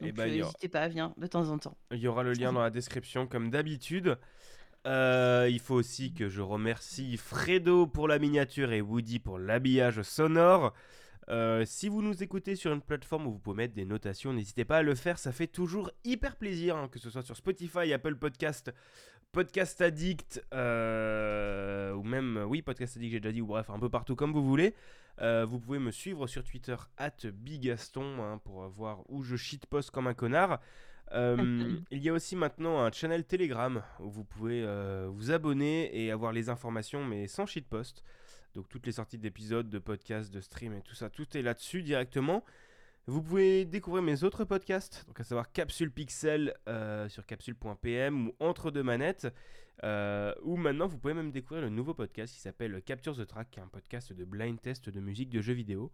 Eh Donc, ben, n'hésitez pas à venir de temps en temps. Il y aura le lien dans la description comme d'habitude. Euh, il faut aussi que je remercie Fredo pour la miniature et Woody pour l'habillage sonore. Euh, si vous nous écoutez sur une plateforme où vous pouvez mettre des notations, n'hésitez pas à le faire, ça fait toujours hyper plaisir, hein, que ce soit sur Spotify, Apple Podcast, Podcast Addict, euh, ou même, oui, Podcast Addict, j'ai déjà dit, ou bref, un peu partout comme vous voulez. Euh, vous pouvez me suivre sur Twitter, at Bigaston, hein, pour voir où je shitpost comme un connard. Euh, il y a aussi maintenant un channel Telegram où vous pouvez vous abonner et avoir les informations, mais sans shitpost. Donc toutes les sorties d'épisodes, de podcasts, de streams et tout ça, tout est là-dessus directement. Vous pouvez découvrir mes autres podcasts, donc à savoir Capsule Pixel euh, sur capsule.pm ou Entre deux manettes, euh, ou maintenant vous pouvez même découvrir le nouveau podcast qui s'appelle Capture the Track, qui est un podcast de blind test de musique de jeux vidéo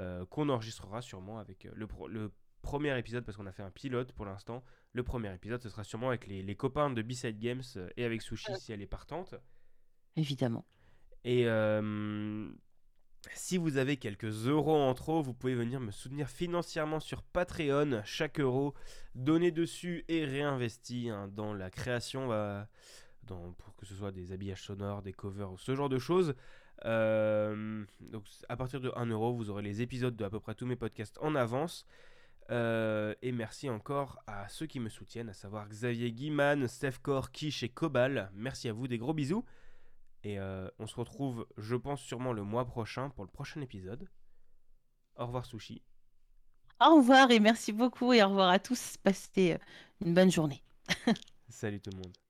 euh, qu'on enregistrera sûrement avec le, pro- le premier épisode parce qu'on a fait un pilote pour l'instant. Le premier épisode ce sera sûrement avec les, les copains de B-Side Games et avec Sushi si elle est partante. Évidemment. Et euh, si vous avez quelques euros en trop, vous pouvez venir me soutenir financièrement sur Patreon. Chaque euro donné dessus et réinvesti hein, dans la création, bah, pour que ce soit des habillages sonores, des covers ce genre de choses. Euh, donc à partir de 1 euro, vous aurez les épisodes de à peu près tous mes podcasts en avance. Euh, et merci encore à ceux qui me soutiennent, à savoir Xavier Guiman, Steph Core, Kish et Cobal. Merci à vous, des gros bisous. Et euh, on se retrouve, je pense, sûrement le mois prochain pour le prochain épisode. Au revoir, Sushi. Au revoir et merci beaucoup et au revoir à tous. Passez euh, une bonne journée. Salut tout le monde.